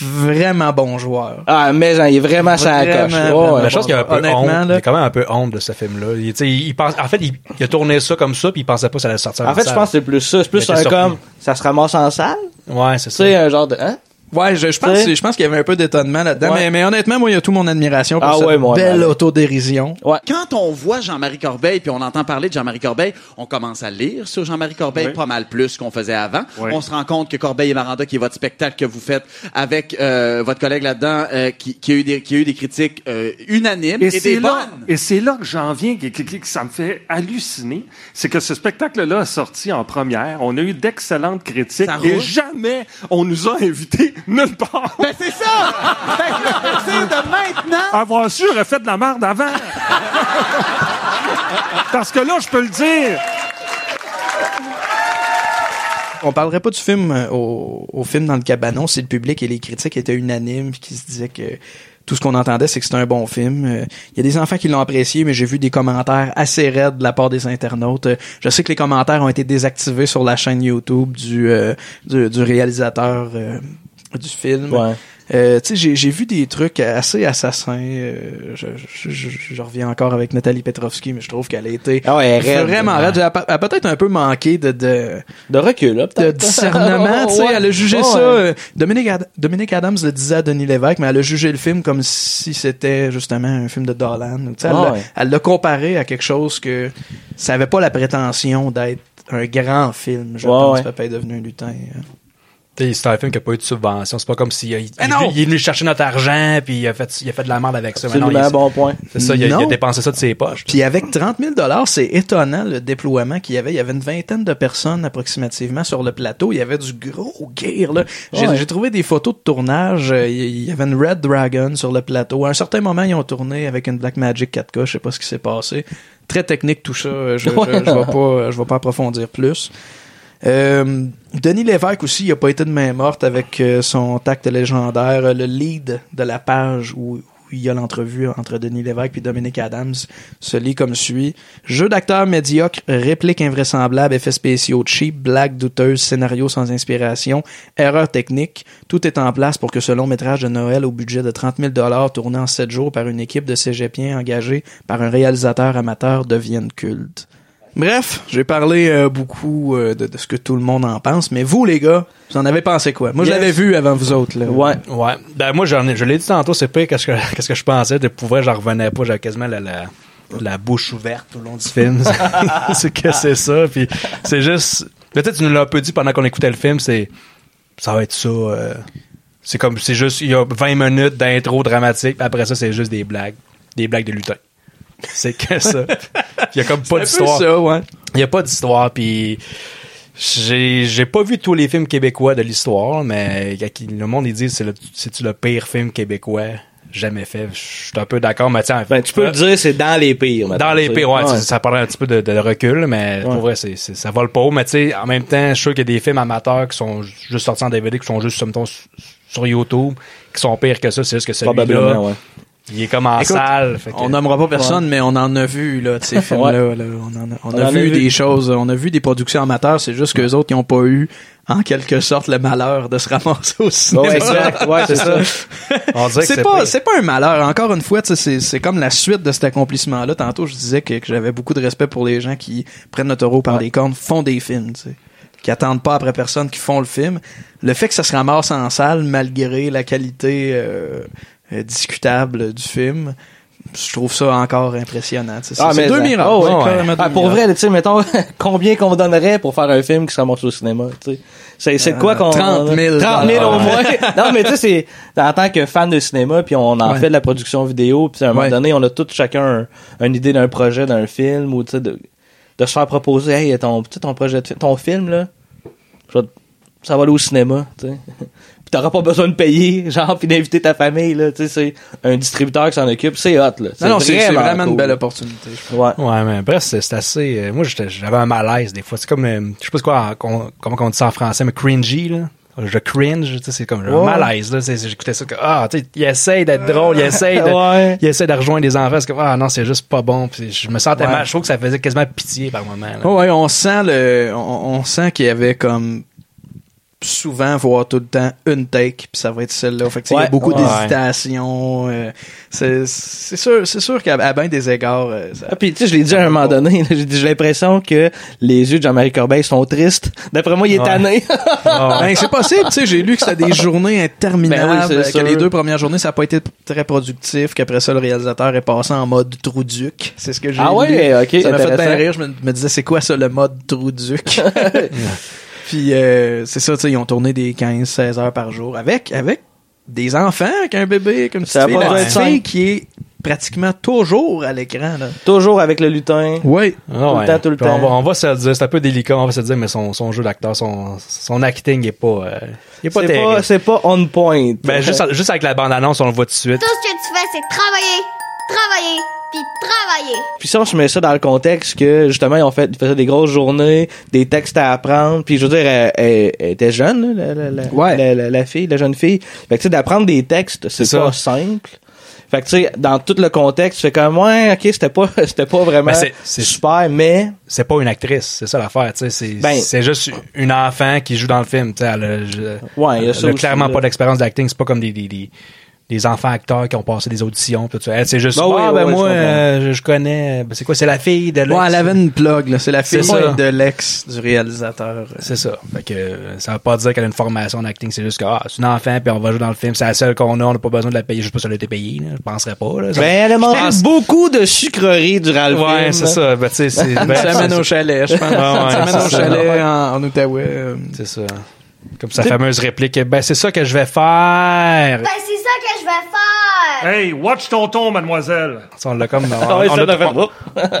vraiment bon joueur. Ah, mais genre, il est vraiment ça Vraiment, coche. Ouais, Mais je pense qu'il y a un peu Honnêtement, honte. là. Il y a quand même un peu honte de ce film-là. Il, tu sais, il pense, en fait, il, il a tourné ça comme ça, puis il pensait pas que ça allait sortir. En fait, je pense que c'est plus ça. C'est plus un comme, ça se ramasse en salle? Ouais, c'est Tu ça. sais, un genre de, hein? Ouais, je, je pense, je pense qu'il y avait un peu d'étonnement là-dedans, Ouais. mais, mais honnêtement, moi, il y a tout mon admiration pour Ah cette ouais, moi, belle ouais. autodérision. Quand on voit Jean-Marie Corbeil puis on entend parler de Jean-Marie Corbeil, on commence à lire sur Jean-Marie Corbeil Oui. pas mal plus qu'on faisait avant. Oui. On se rend compte que Corbeil et Maranda, qui est votre spectacle que vous faites avec euh, votre collègue là-dedans, euh, qui, qui a eu des, qui a eu des critiques euh, unanimes et, Et des c'est là, bonnes. et c'est là que j'en viens, que, que- que ça me fait halluciner. C'est que ce spectacle-là a sorti en première. On a eu d'excellentes critiques Ça et roule. jamais on nous a invités nulle part. Ben c'est ça! Fait que là, à partir de maintenant, Avoir su, j'aurais fait de la merde avant. Parce que là, je peux le dire. On parlerait pas du film euh, au, au film dans le cabanon si le public et les critiques étaient unanimes puis qui se disaient que tout ce qu'on entendait c'est que c'était un bon film. Euh, Il y a des enfants qui l'ont apprécié mais j'ai vu des commentaires assez raides de la part des internautes. Euh, Je sais que les commentaires ont été désactivés sur la chaîne YouTube du euh, du, du réalisateur euh, du film. Ouais. Euh, tu sais, j'ai, j'ai vu des trucs assez assassins. euh, je, je, je, je reviens encore avec Nathalie Petrovski, mais je trouve qu'elle a été Ah ouais, elle est raide. vraiment raide. Elle a, peut-être un peu manqué de, de, De recul, là, de discernement. tu sais, Ouais. Elle a jugé Ouais, ça. ouais. euh, Dominique, Ad- Dominique Adams le disait à Denis Lévesque, mais elle a jugé le film comme si c'était justement un film de Dolan. Tu sais, elle, Ah l'a- ouais. elle l'a comparé à quelque chose que ça avait pas la prétention d'être un grand film. Je Ouais, pense ouais. Papa est devenu un lutin. euh. C'est un film qui a pas eu de subvention. C'est pas comme s'il il, il, non! il est venu chercher notre argent, puis il a fait, il a fait de la merde avec ça. Absolument, il- bon point. C'est ça, il a, il a Non. dépensé ça de ses poches. Puis avec 30 000 c'est étonnant le déploiement qu'il y avait. Il y avait une vingtaine de personnes approximativement sur le plateau. Il y avait du gros gear. là. J'ai Ouais. trouvé des photos de tournage. Euh, Il y avait une Red Dragon sur le plateau. À un certain moment, ils ont tourné avec une Blackmagic 4K. Je sais pas ce qui s'est passé. Très technique tout ça. Je, je, Ouais. je vais pas, je vais pas approfondir plus. Euh, Denis Lévesque aussi, il a pas été de main morte avec euh, son tact légendaire. Le lead de la page où, il y a l'entrevue entre Denis Lévesque et Dominique Adams se lit comme suit. Jeu d'acteur médiocre, réplique invraisemblable, effets spéciaux cheap, blague douteuse, scénario sans inspiration, erreur technique. Tout est en place pour que ce long métrage de Noël au budget de 30 000 tourné en 7 jours par une équipe de cégepiens engagée par un réalisateur amateur devienne culte. Bref, j'ai parlé euh, beaucoup euh, de, de ce que tout le monde en pense, mais vous les gars, vous en avez pensé quoi? Moi, je Yes. l'avais vu avant vous autres là. Ouais. Ouais. Ben, moi, j'en ai, je l'ai dit tantôt, c'est pas qu'est-ce que, qu'est-ce que je pensais. De pouvoir, j'en revenais pas. J'avais quasiment la, la, la bouche ouverte tout le long du film. c'est que c'est ça. Puis c'est juste. Peut-être tu nous l'as un peu dit pendant qu'on écoutait le film, c'est. Ça va être ça. euh, c'est comme. C'est juste. Il y a 20 minutes d'intro dramatique. puis après ça, c'est juste des blagues. Des blagues de lutin. C'est que ça. Il y a comme pas d'histoire. ça, ouais. Il y a pas d'histoire. Puis. J'ai, j'ai pas vu tous les films québécois de l'histoire, mais y a qui- le monde, ils disent c'est le, le pire film québécois jamais fait? Je suis un peu d'accord, mais tiens, Ben, tu peux le dire, c'est dans les pires. dans les pires, ouais, Ouais. ça- paraît un petit peu de, de recul, mais pour vrai, c'est, c'est- ça vole pas haut. Mais tu sais, en même temps, je suis sûr qu'il y a des films amateurs qui sont juste sortis en DVD, qui sont juste, mettons, sur YouTube, qui sont pires que ça. C'est juste que celui-là. Il est comme en Écoute, salle. fait que- On nommera pas personne, mais on en a vu là, de ces films-là. là. On, en a, on On a en a vu, vu. des choses, on a vu des productions amateurs. C'est juste qu'eux autres, ils ont pas eu, en quelque sorte, le malheur de se ramasser au cinéma. Ouais, exact. Ouais, c'est ça. On dirait que C'est c'est pas, pire. c'est pas un malheur. Encore une fois, c'est, c'est comme la suite de cet accomplissement-là. Tantôt, je disais que, que j'avais beaucoup de respect pour les gens qui prennent le taureau par les cornes, font des films, tu sais. Qui attendent pas après personne, qui font le film. Le fait que ça se ramasse en salle, malgré la qualité euh, discutable du film, je trouve ça encore impressionnant. Ah, c'est mais deux miracles. oh, ouais. Ah, pour vrai, tu sais, mettons, combien qu'on donnerait pour faire un film qui se remonte au cinéma, tu sais. C'est, quoi Euh, qu'on... 30 000 30 000 au moins. non, mais tu sais, c'est, en tant que fan de cinéma, puis on en Ouais. fait de la production vidéo, puis à un moment donné, on a tous chacun un- une idée d'un projet, d'un film, ou tu sais, de, de se faire proposer, hey, ton, tu sais, ton projet de ton film, là, ça va aller au cinéma, tu sais. T'auras pas besoin de payer, genre, puis d'inviter ta famille, là, tu sais, c'est un distributeur qui s'en occupe, c'est hot, là. Non, non, c'est, vraiment une belle opportunité. je pense. Ouais. Ouais, mais bref, c'est, assez. euh, moi, j'étais- j'avais un malaise des fois. C'est comme, euh, je sais pas quoi, comment on dit ça en français, mais cringy, là. Je cringe, tu sais, c'est comme un Ouais. malaise, là. C'est- c'est- J'écoutais ça que, ah, tu sais, il essaye d'être drôle, il essaye de, Ouais. il essaye de rejoindre des enfants. C'est comme, ah, non, c'est juste pas bon. Puis je me sentais Ouais. mal. Je trouve que ça faisait quasiment pitié par moment, là. Oh, ouais, on sent le, on, on sent qu'il y avait comme souvent voire tout le temps une take puis ça va être celle-là. Fait que, il y a beaucoup Ouais. d'hésitation. euh, c'est c'est sûr, c'est sûr qu'à à bien des égards. euh, ça- Ah, puis tu sais, je l'ai dit à un moment donné, j'ai dit, j'ai l'impression que les yeux de Jean-Marie Corbeil sont tristes. D'après moi, il est Ouais. tanné. Ben, c'est possible, tu sais, j'ai lu que c'était des journées interminables, Ben oui, que sûr. les deux premières journées, ça n'a pas été très productif, qu'après ça, le réalisateur est passé en mode trou-duc. C'est ce que j'ai Ah lu. ouais, ok, Ça m'a fait bien rire, je me, me disais, c'est quoi ça, le mode trou-duc? Puis, euh, c'est ça, tu sais, ils ont tourné des 15-16 heures par jour avec, avec des enfants, avec un bébé, comme Ça pas la petite fille qui est pratiquement toujours à l'écran, là. Toujours avec le lutin. Oui. Ah Tout ouais. le temps, tout le Puis On va, temps. on va se le dire, c'est un peu délicat, on va se le dire, mais son, son jeu d'acteur, son, son acting est pas, euh, il est pas C'est terrible. pas, c'est pas on point. Ben, juste, juste avec la bande-annonce, on le voit tout de suite. Tout ce que tu fais, c'est travailler, travailler, puis travailler. Puis si on se met ça dans le contexte que justement ils ont fait ils faisaient des grosses journées, des textes à apprendre, puis je veux dire elle, elle- elle était jeune la, la, la, Ouais. la, la- la fille, la jeune fille. Fait que tu sais d'apprendre des textes, c'est C'est pas ça. simple. Fait que tu sais dans tout le contexte, fais comme ouais, OK, c'était pas c'était pas vraiment Ben, c'est- c'est- super mais c'est pas une actrice, c'est ça l'affaire, tu sais, c'est Ben- c'est juste une enfant qui joue dans le film, tu sais, elle a, je- Ouais, il y a elle ça a aussi, clairement pas d'expérience d'acting, c'est pas comme des, des, des, des enfants acteurs qui ont passé des auditions, tout ça. Elle, c'est juste, Ben oui, ah, ouais, ben ouais, moi, je euh, je, je connais, ben, c'est quoi, c'est la fille de l'ex? Ouais, elle avait une plug, là. C'est la fille de l'ex du réalisateur. C'est ça. Fait que euh, ça veut pas dire qu'elle a une formation en acting, c'est juste que ah, c'est une enfant puis on va jouer dans le film, c'est la seule qu'on a, on n'a pas besoin de la payer, je sais pas si elle a été payée, là, je penserais pas là. Ça- ben elle a Je mangé pense- beaucoup de sucreries durant le film. Ouais, c'est ça. Ben, tu sais, c'est ben, Une semaine c'est- au chalet, je pense. Ouais, ouais, une semaine c'est au ça. chalet en, en Outaouais. C'est ça. Comme sa fameuse réplique, ben c'est ça que je vais faire. Ben, c'est ça que je vais faire? Hey, watch ton ton, mademoiselle. On l'a comme. On, Ah ouais, on ça a, on,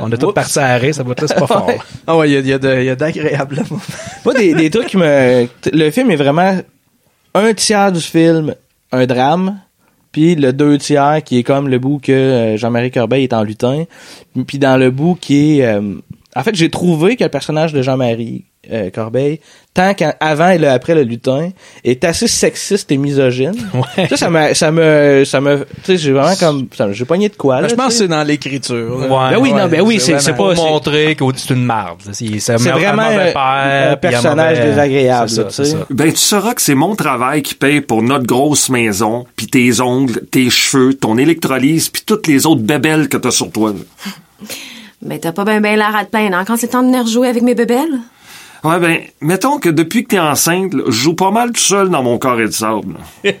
on a tout parti à arrêt, ça va être là, c'est pas fort. Ah ouais, il y a, y a d'agréables moments. Moi, des, des trucs qui me. Le film est vraiment un tiers du film, un drame, puis le deux tiers qui est comme le bout que euh, Jean-Marie Corbeil est en lutin, puis dans le bout qui est. euh, en fait, j'ai trouvé que le personnage de Jean-Marie euh, Corbeil, tant qu'avant et le après le lutin, est assez sexiste et misogyne. Ouais. Ça, ça me, ça me, ça me, tu sais, j'ai vraiment comme, j'ai pogné de quoi. Ben, là, je pense que c'est dans l'écriture. là. Ouais. Ben oui, non, ben oui, c'est- c'est pas- Pour montrer que c'est une marde. C'est vraiment un- père, un puis personnage mauvais- désagréable, ça, tu c'est sais. ça. Ben, tu sauras que c'est mon travail qui paye pour notre grosse maison, puis tes ongles, tes cheveux, ton électrolyse, puis toutes les autres bébelles que t'as sur toi. là. Mais t'as pas ben ben l'air à te plaindre, hein, quand c'est temps de venir jouer avec mes bébelles? Ouais, ben, mettons que depuis que t'es enceinte, là, je joue pas mal tout seul dans mon carré de sable. là.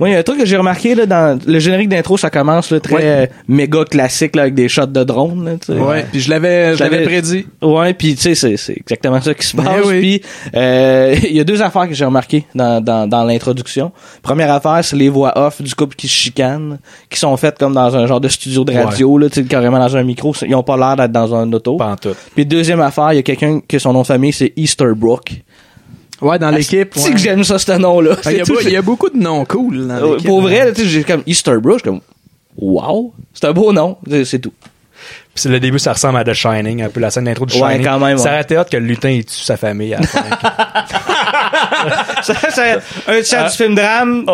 Moi, il y a un truc que j'ai remarqué là, dans le générique d'intro, ça commence là, très Ouais. euh, méga classique là, avec des shots de drone. Là, tu sais. Ouais, puis je l'avais, je l'avais prédit. Ouais, puis tu sais, c'est, c'est exactement ça qui se passe. oui. Puis euh, il y a deux affaires que j'ai remarquées dans, dans, dans l'introduction. Première affaire, c'est les voix off du couple qui se chicane, qui sont faites comme dans un genre de studio de radio, là, tu sais, carrément dans un micro. Ils ont pas l'air d'être dans un auto. Pas en tout. Puis deuxième affaire, il y a quelqu'un que son nom de famille c'est Easterbrook. Ouais, dans l'équipe. C'est ouais. que j'aime ça, ce nom-là. Ah, Il y, a y beaucoup de noms cool dans Euh, l'équipe. Pour vrai, là, tu sais, j'ai comme Easterbrook, je suis comme, wow, c'est un beau nom, c'est tout. Puis le début, ça ressemble à The Shining, un peu la scène d'intro de Ouais, Shining. quand même, Ça ouais. aurait été hot que le lutin il tue sa famille à la fin. ça, ça- un tiers Ah. du film drame,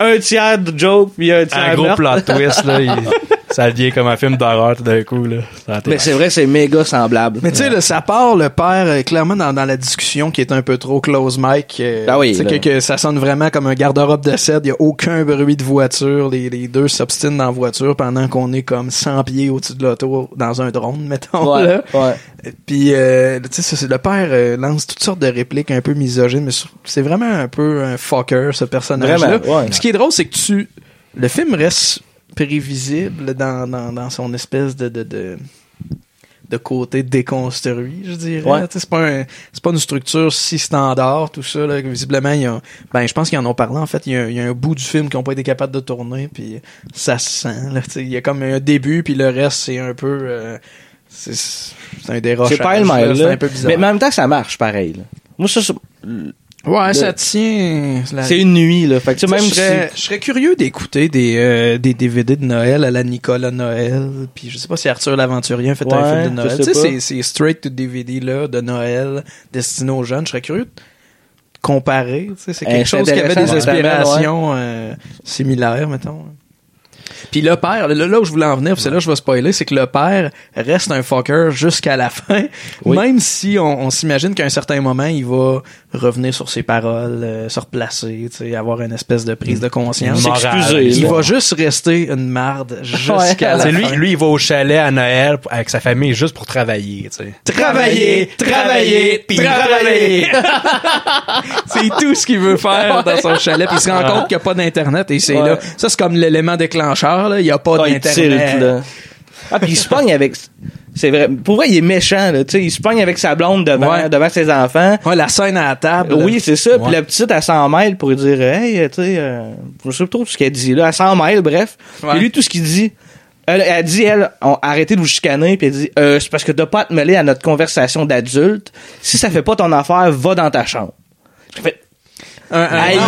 un tiers de joke, puis un tiers un gros plot twist, là. il- ça devient comme un film d'horreur tout d'un coup, là. Mais c'est vrai, c'est méga semblable. Mais tu sais, là, ça part le père euh, clairement dans, dans la discussion qui est un peu trop close mic. euh, Ah oui, tu sais, là. que, que ça sonne vraiment comme un garde-robe de cèdre. Il y a aucun bruit de voiture. Les, les deux s'obstinent dans la voiture pendant qu'on est comme 100 pieds au-dessus de l'auto dans un drone, mettons. Ouais, là. ouais. Puis, euh, tu sais, le père euh, lance toutes sortes de répliques un peu misogynes, mais c'est vraiment un peu un fucker, ce personnage-là. Vraiment, ouais. Ce qui est drôle, c'est que tu... Le film reste prévisible dans, dans, dans son espèce de... de, de de côté déconstruit, je dirais. Ouais. C'est pas un, pas une structure si standard, tout ça. Là, visiblement, il y a, ben, je pense qu'ils en ont parlé. En fait, il y, a, il y a un bout du film qu'ils ont pas été capables de tourner, puis ça se sent. Là, il y a comme un début, puis le reste, c'est un peu, euh, c'est, un dérochage. C'est pas le même, là. un peu bizarre. Mais en même temps, ça marche pareil, là. Moi, ça, ouais, le- ça tient. la- c'est une nuit, là. Fait que, même je, serais, si... je serais curieux d'écouter des, euh, des DVD de Noël à la Nicolas Noël. Puis je sais pas si Arthur l'Aventurier a fait un film de Noël. Tu sais, ces, straight to DVD là de Noël destinés aux jeunes. Je serais curieux de comparer. Tu sais, c'est Eh, quelque chose qui avait des inspirations euh, similaires, mettons. Puis le père, là, là où je voulais en venir, c'est là que je vais spoiler, c'est que le père reste un fucker jusqu'à la fin, Oui. même si on, on s'imagine qu'à un certain moment, il va revenir sur ses paroles, euh, se replacer, tu sais, avoir une espèce de prise de conscience. Morale. S'excuser, Il va juste rester une marde jusqu'à la C'est lui, fin. lui, il va au chalet à Noël pour- avec sa famille juste pour travailler, tu sais. Travailler, travailler, puis travailler. c'est tout ce qu'il veut faire dans son chalet. Puis il se rend compte qu'il n'y a pas d'Internet. Et c'est Ouais. là. Ça, c'est comme l'élément déclencheur. Là. Il n'y a pas Ah, d'Internet. Ah, puis il se pogne avec... C'est vrai. Pour vrai, il est méchant, là. Tu sais, il se pogne avec sa blonde devant, Ouais. devant ses enfants. Ouais, la scène à la table. Oui, c'est ça. Puis la petite, elle s'en mêle pour lui dire, hey, tu sais, euh, je sais pas trop ce qu'elle dit, là. Elle s'en mêle, bref. Ouais. Et lui, tout ce qu'il dit, elle, elle dit, elle, on, arrêtez de vous chicaner, puis elle dit, euh, c'est parce que t'as pas à te mêler à notre conversation d'adulte. Si ça fait pas ton affaire, va dans ta chambre. J'ai fait, Un, un aïe,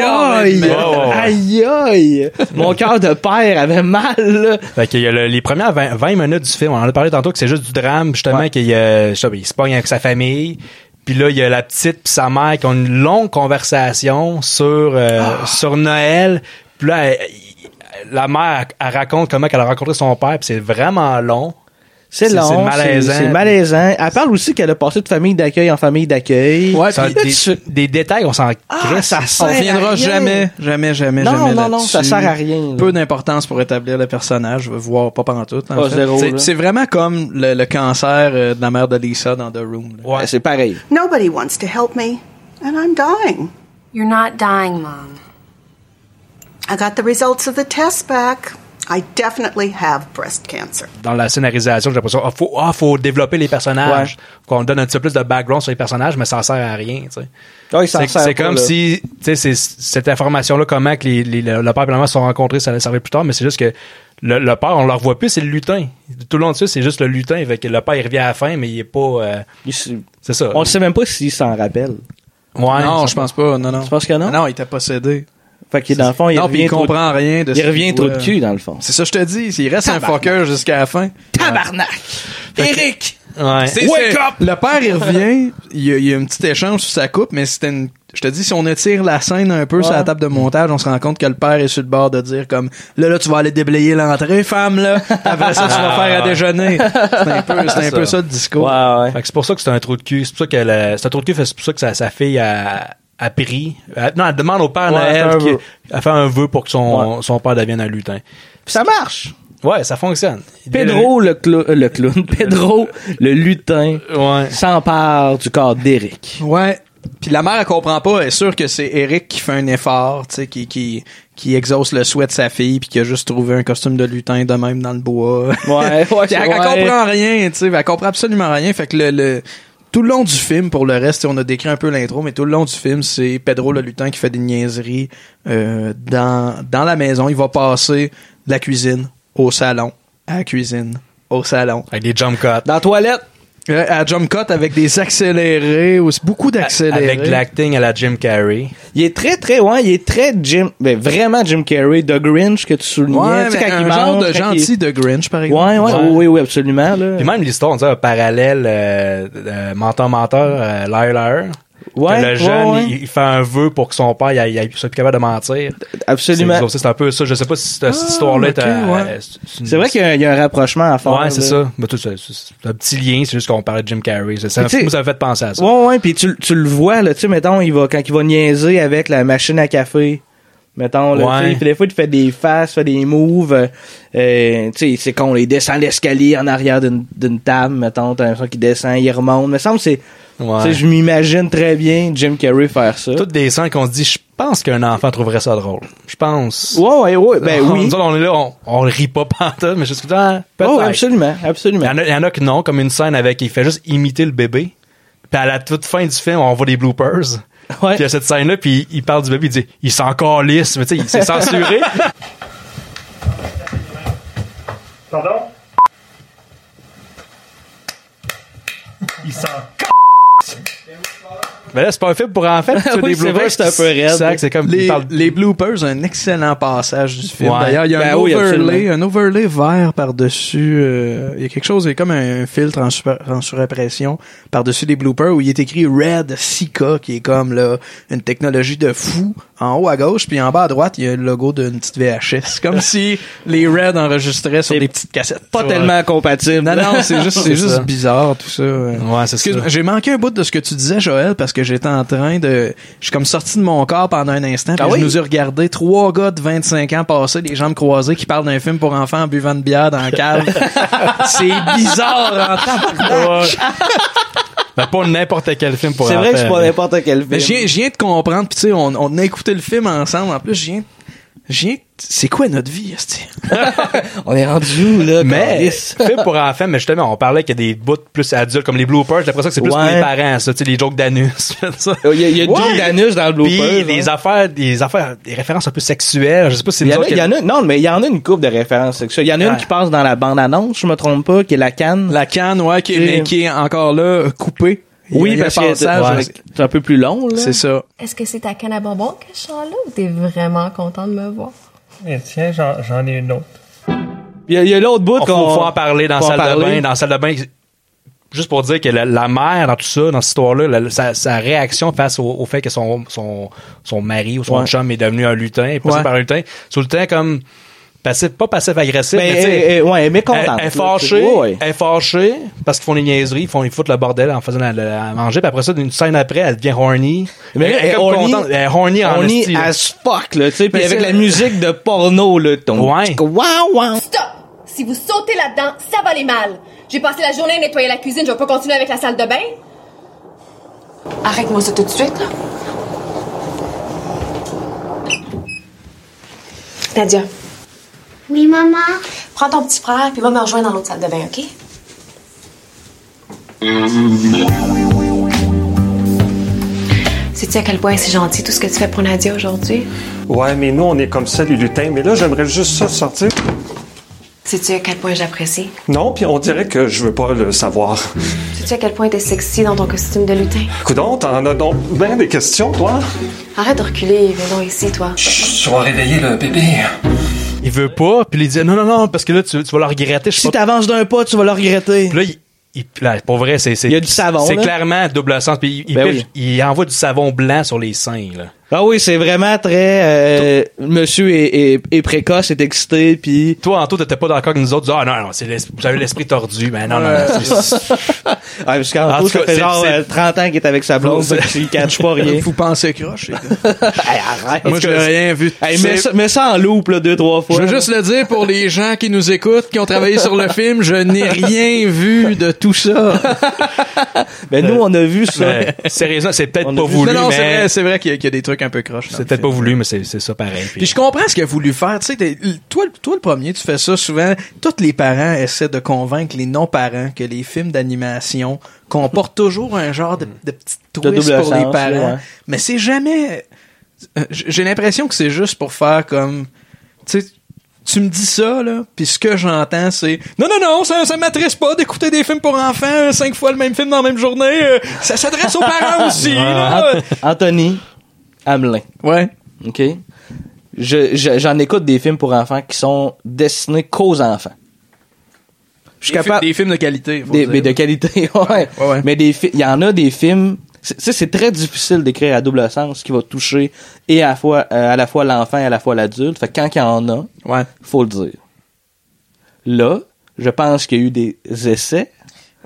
aïe, aïe, aïe. Mon cœur de père avait mal, là. Fait qu'il y a le- les premières 20, 20 minutes du film, on en a parlé tantôt que c'est juste du drame, justement, Ouais. qu'il y a, je sais pas, il se pogne avec sa famille. Puis là, il y a la petite puis sa mère qui ont une longue conversation sur, euh, Ah. sur Noël. Puis là, elle- la mère, elle raconte comment elle a rencontré son père, puis c'est vraiment long. C'est long, c'est malaisant. C'est malaisant. Elle parle aussi qu'elle a passé de famille d'accueil en famille d'accueil. Ouais, Ça, puis- des, des détails, on s'en Ah, ça on sert à reviendra rien. jamais, jamais, jamais, Non, jamais non, non, ça sert à rien, là. Peu d'importance pour établir le personnage, je veux voir pas pendant tout. Pas zéro, là. C'est vraiment comme le, le cancer euh, de la mère de Lisa dans The Room. là. Ouais, c'est pareil. Nobody wants to help me, and I'm dying. You're not dying, Mom. I got the results of the test back. I definitely have breast cancer. Dans la scénarisation, j'ai l'impression, ah, faut, ah, faut développer les personnages. Qu'on donne un petit peu plus de background sur les personnages, mais ça sert à rien, tu sais. Ouais, s'en C'est comme là. si, tu sais, c'est- cette information-là, comment que les, les- le père et la mère se sont rencontrés, ça allait servir plus tard, mais c'est juste que le, le père, on le revoit plus, c'est le lutin. Tout le long de ça, c'est juste le lutin. Fait que le père, il revient à la fin, mais il est pas. euh, c'est ça. On ne sait même pas s'il s'en rappelle. Ouais, non, je pense pas. Non, non. Tu penses que non? Ah Non, il était possédé. Fait que dans le fond, il non, revient il trop de- comprend rien de ce Il revient trop de cul, dans le fond. C'est ça, que je te dis. Il reste un fucker jusqu'à la fin. Tabarnak! Eric! Ouais. C'est- Wake c'est- up! Le père, il revient. Il y, a, il y a un petit échange sur sa coupe, mais c'était une. Je te dis, si on étire la scène un peu sur la table de montage, on se rend compte que le père est sur le bord de dire comme là, là, tu vas aller déblayer l'entrée, femme, là. Après ça, tu vas faire à déjeuner. C'est un peu, c'est un peu ça le discours. Ouais, ouais. Fait que c'est pour ça que c'est un trou de cul. C'est pour ça que le- c'est un trou de cul, fait- c'est pour ça que sa, sa fille a, a pris. Elle- non, elle demande au père Ouais, elle fait Noël un qui- fait un vœu pour que son, son père devienne un lutin. Puis ça marche. Ouais, ça fonctionne. Pedro, le, clou- euh, le clown. Pedro, le lutin, Ouais. s'empare du corps d'Eric. Ouais. Puis la mère, elle comprend pas. Elle est sûre que c'est Eric qui fait un effort, tu sais, qui, qui, qui exauce le souhait de sa fille, puis qui a juste trouvé un costume de lutin de même dans le bois. Ouais, ouais, elle, elle comprend rien, tu sais. Elle comprend absolument rien. Fait que le, le- tout le long du film, pour le reste, on a décrit un peu l'intro, mais tout le long du film, c'est Pedro le lutin qui fait des niaiseries euh, dans, dans la maison. Il va passer de la cuisine au salon, à la cuisine, au salon. Avec des jump cuts. Dans la toilette. Euh, à jump cut avec des accélérés, ou beaucoup d'accélérés. Avec de l'acting à la Jim Carrey. Il est très, très, ouais, il est très Jim, ben, vraiment Jim Carrey, The Grinch que tu soulignais. Ouais, tu sais, quand un il genre mange, de quand il- gentil de Grinch, par exemple. Ouais, ouais, Ouais. oui, oui, absolument, là. Puis même l'histoire, on dirait un parallèle euh, euh, menteur-menteur, euh, liar-liar. Ouais, le jeune, ouais, ouais. Il, il fait un vœu pour que son père il, il, il soit plus capable de mentir. Absolument. C'est un peu ça. Je sais pas si cette, cette Ah, histoire-là est, euh, c'est une- vrai qu'il y, a un- il y a un rapprochement à faire. Ouais, c'est ça. Mais tout ça, c'est un petit lien, c'est juste qu'on parlait de Jim Carrey. Ça, Mais sais- moi, ça m'a fait penser à ça. Ouais, ouais, puis tu, tu le vois, là, tu sais, mettons, il va, quand il va niaiser avec la machine à café, mettons, là, Ouais. des fois, il fait des faces, fait des moves, euh, euh, tu sais, c'est con, il descend l'escalier en arrière d'une table, mettons, t'as l'impression qu'il descend, il remonte, me semble, que c'est, Ouais. tu sais, je m'imagine très bien Jim Carrey faire ça. Toutes des scènes qu'on se dit, je pense qu'un enfant trouverait ça drôle. Je pense. Ouais, ouais, ouais, ben On- oui. nous autres, on est là, on, on rit pas pantoute, mais juste que, ah, peut-être. Oh, absolument, absolument. Il y, en a, il y en a que non, comme une scène avec, il fait juste imiter le bébé. Puis à la toute fin du film, on voit des bloopers. Ouais. Puis il y a cette scène-là, puis il parle du bébé, il dit, il s'en calisse, mais tu sais, il s'est censuré. Pardon? Il s'en mais là, c'est pas un film pour enfants. tu Oui, des c'est vrai bloopers, que c'est un peu raide. C'est vrai que c'est comme, Les, parle- les bloopers, un excellent passage du film. Ouais. D'ailleurs, il y a Ben un oui, overlay, un overlay vert par-dessus. euh, il y a quelque chose, il y a comme un filtre en, super, en surimpression par-dessus les bloopers où il est écrit Red Sika, qui est comme là une technologie de fou. En haut à gauche, puis en bas à droite, il y a le logo d'une petite VHS. C'est comme si les Red enregistraient sur des petites cassettes. Pas Ouais. tellement compatible. Non, non, c'est juste, c'est juste bizarre tout ça. ouais. C'est Excuse-moi, ça. J'ai manqué un bout de ce que tu disais, Joël, parce que j'étais en train de. Je suis comme sorti de mon corps pendant un instant, puis Ah je nous ai regardé trois gars de 25 ans passer, les jambes croisées, qui parlent d'un film pour enfants en buvant de bière dans la cave. c'est bizarre en. Ben, pas n'importe quel film pour C'est vrai que c'est pas n'importe quel film. Mais je viens, je viens de comprendre, puis tu sais, on, on a écouté le film ensemble. En plus, je viens. C'est quoi notre vie? On est rendu où, là? Mais, film pour enfants, mais justement, on parlait qu'il y a des bouts plus adultes, comme les bloopers. J'ai l'impression que c'est plus pour Ouais. les parents, ça, tu sais, les jokes d'anus. ça. Il y a, il y a Ouais. deux d'anus dans le blooper. Puis, affaires, des affaires, des références un peu sexuelles. Je sais pas si c'est Il y, en a, il y en a, non, mais il y en a une coupe de références sexuelles. Il y en a une qui passe dans la bande-annonce, je me trompe pas, qui est la canne. La canne, ouais, qui, est- mais qui est encore là, coupée. Oui, parce que c'est un peu plus long, là. C'est ça. Est-ce que c'est ta canne à bonbons que je sens là ou t'es vraiment content de me voir? Eh, tiens, j'en, ai une autre. Il y a, l'autre bout qu'on... faut, faut en parler dans la salle de bain. Dans la salle de bain, juste pour dire que la, la mère, dans tout ça, dans cette histoire-là, sa, sa réaction face au, au fait que son, son, son mari ou son Ouais. chum est devenu un lutin, est passé Ouais. par un lutin, sur le temps comme passif, pas passif-agressif, Mais, mais, tu sais, euh, euh, ouais, elle est mécontente, Elle, là, elle est tu fâchée, sais. Ouais, ouais. elle est fâchée parce qu'ils font des niaiseries, ils font, ils foutent le bordel en faisant la, la- à manger, puis après ça, d'une scène après, elle devient horny. Mais elle, elle est horny- contente, elle est horny en là. as fuck, là, tu sais, puis avec la musique de porno, là, ton Ouais. Wow, wow. Stop! Si vous sautez là-dedans, ça va aller mal. J'ai passé la journée à nettoyer la cuisine, je vais pas continuer avec la salle de bain. Arrête-moi ça tout de suite, là. Nadia, Oui, maman. prends ton petit frère puis va me rejoindre dans l'autre salle de bain, OK? Sais-tu à quel point c'est gentil tout ce que tu fais pour Nadia aujourd'hui? Ouais, mais nous, on est comme ça, les lutins. Mais là, j'aimerais juste ça sortir. Sais-tu à quel point j'apprécie? Non, puis on dirait que je veux pas le savoir. Sais-tu à quel point t'es sexy dans ton costume de lutin? Coudon, t'en as donc bien des questions, toi? Arrête de reculer, viens donc ici, toi. Je vais réveiller le bébé. Il veut pas, puis il dit non, non, non, parce que là, tu, tu vas le regretter. Je Si pas t'avances d'un pas, tu vas le regretter. Puis là, il, il- là, pour vrai, c'est, c'est, Il y a du savon, C'est clairement double sens. Puis il, il Ben il envoie du savon blanc sur les seins, là. Ah oui, c'est vraiment très... euh, monsieur est, est, est précoce, est excité, puis... Toi, Anto, t'étais pas d'accord avec nous autres. Ah, non, non, c'est avez l'esprit tordu. Mais non, non, non. c'est- parce tout ça fait genre c'est- euh, 30 ans qu'il est avec sa blonde, fait qu'il catch pas rien. Vous pensez croche, les gars. Hey, arrête. Moi, j'ai rien vu. Hey, mets, ça, mets ça en loop, là, deux, trois fois. Je veux juste le dire pour les gens qui nous écoutent, qui ont travaillé sur le film, je n'ai rien vu de tout ça. Ben, nous, on a vu ça. mais sérieusement, c'est peut-être pas voulu, non, non, c'est mais vrai, c'est vrai qu'il y, a- qu'il y a des trucs un peu croches. dans c'est peut-être pas voulu, mais c'est, c'est ça pareil. Puis- Puis je comprends ce qu'il a voulu faire. Tu sais, toi, toi, le premier, tu fais ça souvent. Tous les parents essaient de convaincre les non-parents que les films d'animation comportent toujours un genre de, de petite twist pour les parents. ouais. Mais c'est jamais... euh, J'ai l'impression que c'est juste pour faire comme... Tu sais, tu me dis ça, là, puis ce que j'entends, c'est non, non, non, ça, ça m'attriste pas d'écouter des films pour enfants, cinq fois le même film dans la même journée. euh, ça s'adresse aux parents aussi, là. Ant- Anthony Hamelin. Ouais. OK? Je- je- J'en écoute des films pour enfants qui sont destinés qu'aux enfants. Je suis Des, capable. fi- des films de qualité. faut Des, dire. mais de qualité, ouais. Mais des fi- il y en a des films. c'est- Tu sais, c'est très difficile d'écrire à double sens qui va toucher et à la fois, euh, à la fois l'enfant et à la fois l'adulte. Fait que quand il y en a, ouais. faut le dire. Là, je pense qu'il y a eu des essais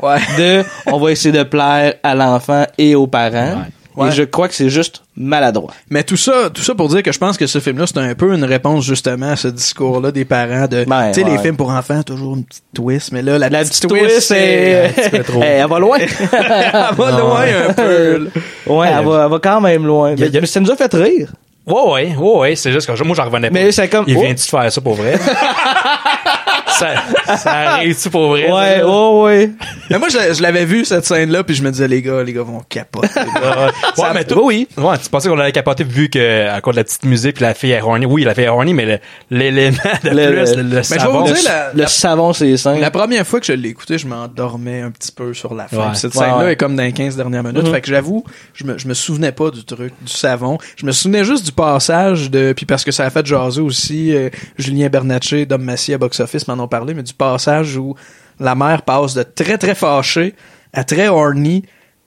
Ouais. de on va essayer de plaire à l'enfant et aux parents. Ouais. Et je crois que c'est juste maladroit. Mais tout ça, tout ça pour dire que je pense que ce film-là, c'est un peu une réponse justement à ce discours-là des parents de, Ben, tu sais, les films pour enfants, toujours une petite twist, mais là, la, La petite petite twist, c'est... trop. Elle va loin. elle va loin un peu. là. Ouais, elle va, elle va quand même loin. Mais, mais ça nous a fait rire. Ouais, ouais, ouais, ouais, c'est juste que moi, j'en revenais pas. Mais c'est comme- Il oh. vient-tu de faire ça pour vrai? ça, ça arrive-tu pour vrai? Ouais, ça? ouais, ouais. Mais moi, je, l'avais vu, cette scène-là, puis je me disais, les gars, les gars vont capoter. ouais, mais toi, oui. Ouais, tu pensais qu'on allait capoter vu que, à cause de la petite musique puis la fille est horny. Oui, la fille est horny, mais l'élément de Le- plus, le- le, le Mais je vais savon. vous dire, la, Le savon, c'est simple. la première fois que je l'ai écouté, je m'endormais un petit peu sur la fin. Ouais. Cette scène-là ouais. est comme dans les 15 dernières minutes. Mhm. Fait que j'avoue, je me, je me souvenais pas du truc, du savon. Je me souvenais juste du passage de, puis parce que ça a fait jaser aussi, euh, Julien Bernatchez, Dom Massy à Box Office m'en ont parlé, mais du passage où la mère passe de très très fâchée à très horny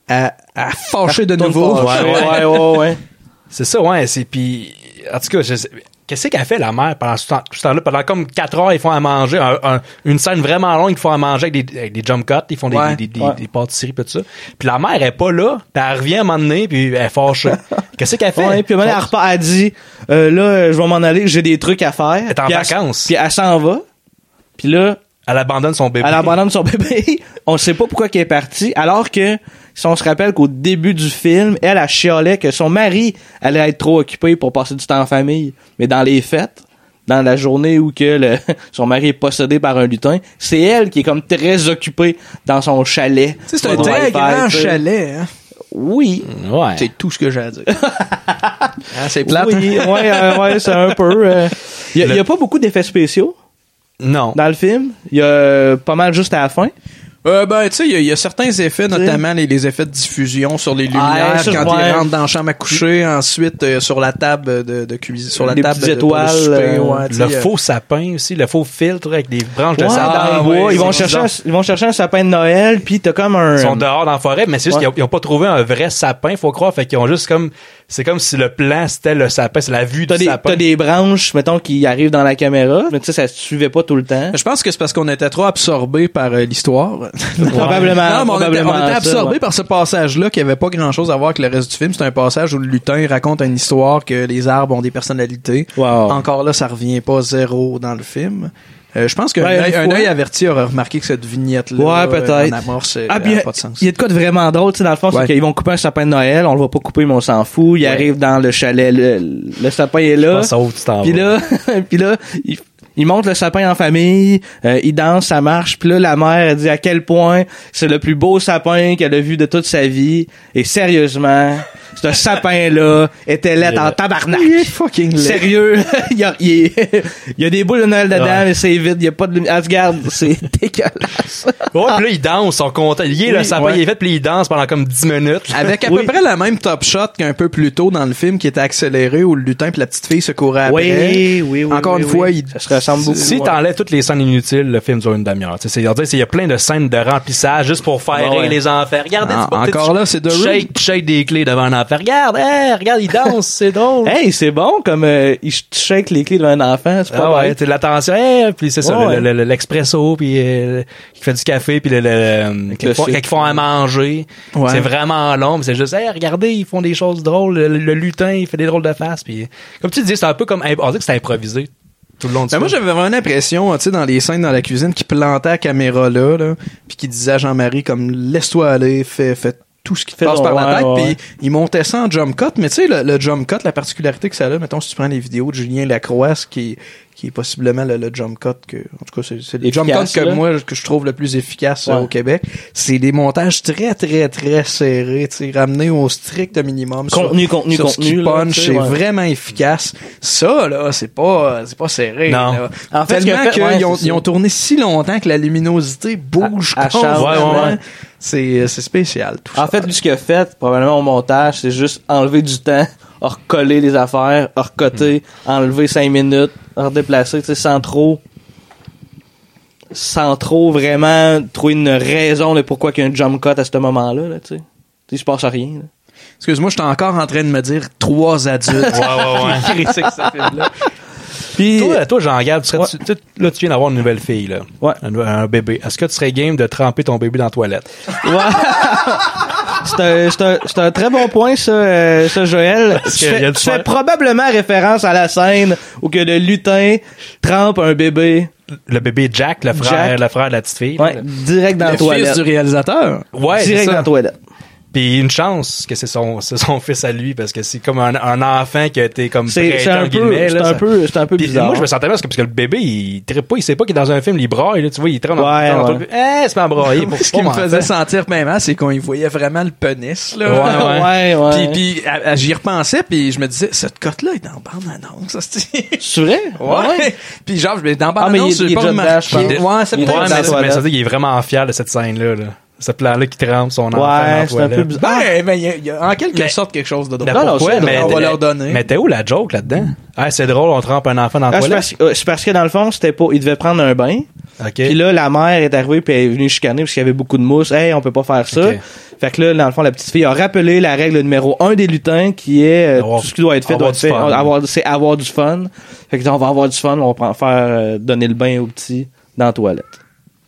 à, à fâcher de nouveau. Ouais, ouais, ouais, ouais. C'est ça, ouais. C'est puis, en tout cas, je sais- qu'est-ce qu'elle fait la mère pendant ce temps- ce temps-là? Pendant comme 4 heures, ils font à manger, un- un- une scène vraiment longue, ils font à manger avec des, avec des jump cuts, ils font des, Ouais. des, des, Ouais. des pâtisseries, pis tout ça. Puis la mère elle est pas là, puis elle revient à un moment donné, puis elle est fâchée. qu'est-ce qu'elle fait? Ouais, puis elle repart, elle dit, euh, là, je vais m'en aller, j'ai des trucs à faire. Elle est en Puis vacances. Puis elle s'en va. Puis là, Elle abandonne son bébé. elle abandonne son bébé. On sait pas pourquoi qu'elle est partie. Alors que, si on se rappelle qu'au début du film, elle, a chialait que son mari allait être trop occupé pour passer du temps en famille. Mais dans les fêtes, dans la journée où que le, son mari est possédé par un lutin, c'est elle qui est comme très occupée dans son chalet. Tu sais, C'est un très grand chalet, hein. Oui. Ouais. C'est tout ce que j'ai à dire. Hein, c'est plate. Oui, ouais, euh, ouais, c'est un peu. euh, Il y, a- il y a pas beaucoup d'effets spéciaux Non. dans le film. Il y a euh, pas mal juste à la fin. Euh, ben, tu sais, il y a- il y, a certains effets, notamment les, les effets de diffusion sur les lumières Ah, quand ouais. ils rentrent dans la chambre à coucher, ensuite euh, sur la table de, de cuisine, sur la table de- le souper, euh, ouais, euh, faux sapin aussi, le faux filtre avec des branches de sapin. dans les bois, ouais, ils vont chercher, un, ils vont chercher un sapin de Noël, puis t'as comme un. Ils sont dehors dans la forêt, mais c'est juste Ouais. qu'ils ont- ils ont pas trouvé un vrai sapin, faut croire. Fait qu'ils ont juste comme, c'est comme si le plan c'était le sapin, c'est la vue T'as du des, sapin. t'as des branches, mettons, qui arrivent dans la caméra, mais tu sais, ça se suivait pas tout le temps. Je pense que c'est parce qu'on était trop absorbé par euh, l'histoire. Probablement. Non, mais on était, probablement on était absorbé ouais. par ce passage-là qui avait pas grand-chose à voir avec le reste du film. C'est un passage où le lutin raconte une histoire que les arbres ont des personnalités. Wow. Encore là, ça revient pas zéro dans le film. Euh, je pense qu'un Ouais, œil- un averti aurait remarqué que cette vignette-là Ouais, euh, peut-être. en amorce, euh, Ah, a- pas de sens. Il y a de quoi de vraiment drôle, tu sais, dans le fond, Ouais. c'est qu'ils vont couper un sapin de Noël, on le voit pas couper, mais on s'en fout. Il arrive dans le chalet, le, le sapin est là. Pas ça où tu t'en Puis là, puis là, il, il monte le sapin en famille, euh, il danse, ça marche. Puis là, la mère elle dit à quel point c'est le plus beau sapin qu'elle a vu de toute sa vie. Et sérieusement, ce sapin-là était laid en tabarnak. Il est fucking laid. Sérieux, il y a, il est- il y a des boules de Noël dedans, Ouais. mais c'est vide, il y a pas de lumière. Ah, regarde, c'est dégueulasse. Ouais, puis là, ils dansent, ils sont contents. Il est le Oui, sapin, ouais. il est fait, puis ils dansent pendant comme 10 minutes. Avec à Oui. peu près la même top shot qu'un peu plus tôt dans le film qui était accéléré où le lutin et la petite fille se couraient après. Oui, oui, oui. Encore oui, une fois, oui. il ça se ressemble beaucoup. Si ouais. t'enlèves toutes les scènes inutiles, le film dure une demi-heure. C'est- Il y a plein de scènes de remplissage juste pour faire les enfants. Regardez, Ah, tu vois, encore là, c'est Room. shake, tu shakes des clés devant un enfant. Regarde, hey, regarde, il danse, c'est drôle. Hey, c'est bon comme euh, il shake les clés d'un enfant, c'est pas Ah ouais, l'attention, hey, puis c'est ça, Ouais, le- le- le- l'expresso, puis euh, qui fait du café, puis le, le, le- quand, le ils font, sucre. quand ils font à manger, Ouais. c'est vraiment long, mais c'est juste, hey, regardez, ils font des choses drôles, le, le lutin, il fait des drôles de faces, puis comme tu dis, c'est un peu comme, on dirait que c'est improvisé tout le long du Ben moi j'avais vraiment l'impression, tu sais, dans les scènes dans la cuisine, qui plantait la caméra là, là puis qui disait à Jean-Marie comme laisse-toi aller, fais, fais tout ce qui te Fais passe par la tête, ouais. puis il montait ça en jump cut, mais tu sais, le, le jump cut, la particularité que ça a, mettons, si tu prends les vidéos de Julien Lacroix, qui, qui est possiblement le, le jump cut que en tout cas c'est c'est le jump Efficace, cut que là. moi que je trouve le plus efficace euh, au Québec. C'est des montages très très très serrés tu sais ramenés au strict minimum sur- Contenu, contenu, sur ce qui contenu, là, punch c'est ouais. vraiment efficace. Ça là c'est pas c'est pas serré Non. là. En fait, tellement ouais, qu'ils ont, ils ont tourné si longtemps que la luminosité bouge À- à c'est spécial tout En fait, lui, ce qu'il a fait, probablement au montage, c'est juste enlever du temps, recoller les affaires, recoter, enlever cinq minutes, redéplacer, tu sais, sans trop, sans trop vraiment trouver une raison de pourquoi il y a un jump cut à ce moment-là, là, tu sais. Tu sais, il se passe rien, là. Excuse-moi, j'étais encore en train de me dire trois adultes. Ouais, ouais, ouais. qui critiquent ce film-là. Puis, Toi, toi Jean-Gab, tu serais- tu- tu- là, tu viens d'avoir une nouvelle fille, là. Ouais. Un, un bébé. Est-ce que tu serais game de tremper ton bébé dans la toilette? Ouais. c'est un, un, un très bon point, ça, euh, ça Joël. Parce Tu fais, tu fais probablement référence à la scène où que le lutin trempe un bébé Le bébé Jack, le frère, Jack. le frère de la petite fille. ouais, direct dans Le la toilette. fils du réalisateur. Ouais, direct dans la toilette. Puis une chance que c'est son, c'est son fils à lui, parce que c'est comme un, un enfant qui a été comme C'est c'est un, peu, c'est un peu, c'est un peu bizarre. moi, je me sentais mal parce que, parce que le bébé, il trippe pas, il sait pas qu'il est dans un film, il braille, là, tu vois, il traîne dans Ouais, dans ouais. le truc. Eh, c'est pas brailler. pour- Ce qui me faisait sentir même c'est qu'on y voyait vraiment le pénis, là. Ouais, ouais, ouais. Puis, puis j'y repensais, puis je me disais, cette cote-là est dans bande-annonce, ça, c'est... C'est vrai? Ouais. Puis genre, je me dans Ah, mais bande-annonce, il- il j'ai est pas pense. Ouais, c'est Il est peut-être c'est- qu'il est vraiment fier de cette scène-là, là. Ce plan-là qui trempe son enfant dans Ouais, la c'est un peu toilette. bizarre. Ben, ben, il y a- il y, a en quelque sorte quelque chose de drôle. Mais Non, non, pourquoi? c'est Mais on va t'es- leur donner. Mais t'es où la joke là-dedans? Ah, c'est drôle, on trempe un enfant dans la Ah, c'est, toilette. parce, euh, c'est parce que dans le fond, c'était pas, il devait prendre un bain. Puis là, la mère est arrivée puis elle est venue chicaner parce qu'il y avait beaucoup de mousse. Hey, on peut pas faire ça. Fait que là, dans le fond, la petite fille a rappelé la règle numéro un des lutins qui est euh, Avoir- tout ce qui doit être fait doit être fait. fun. Avoir, c'est avoir du fun. Fait que on va avoir du fun, on va faire euh, donner le bain au petit dans la toilette.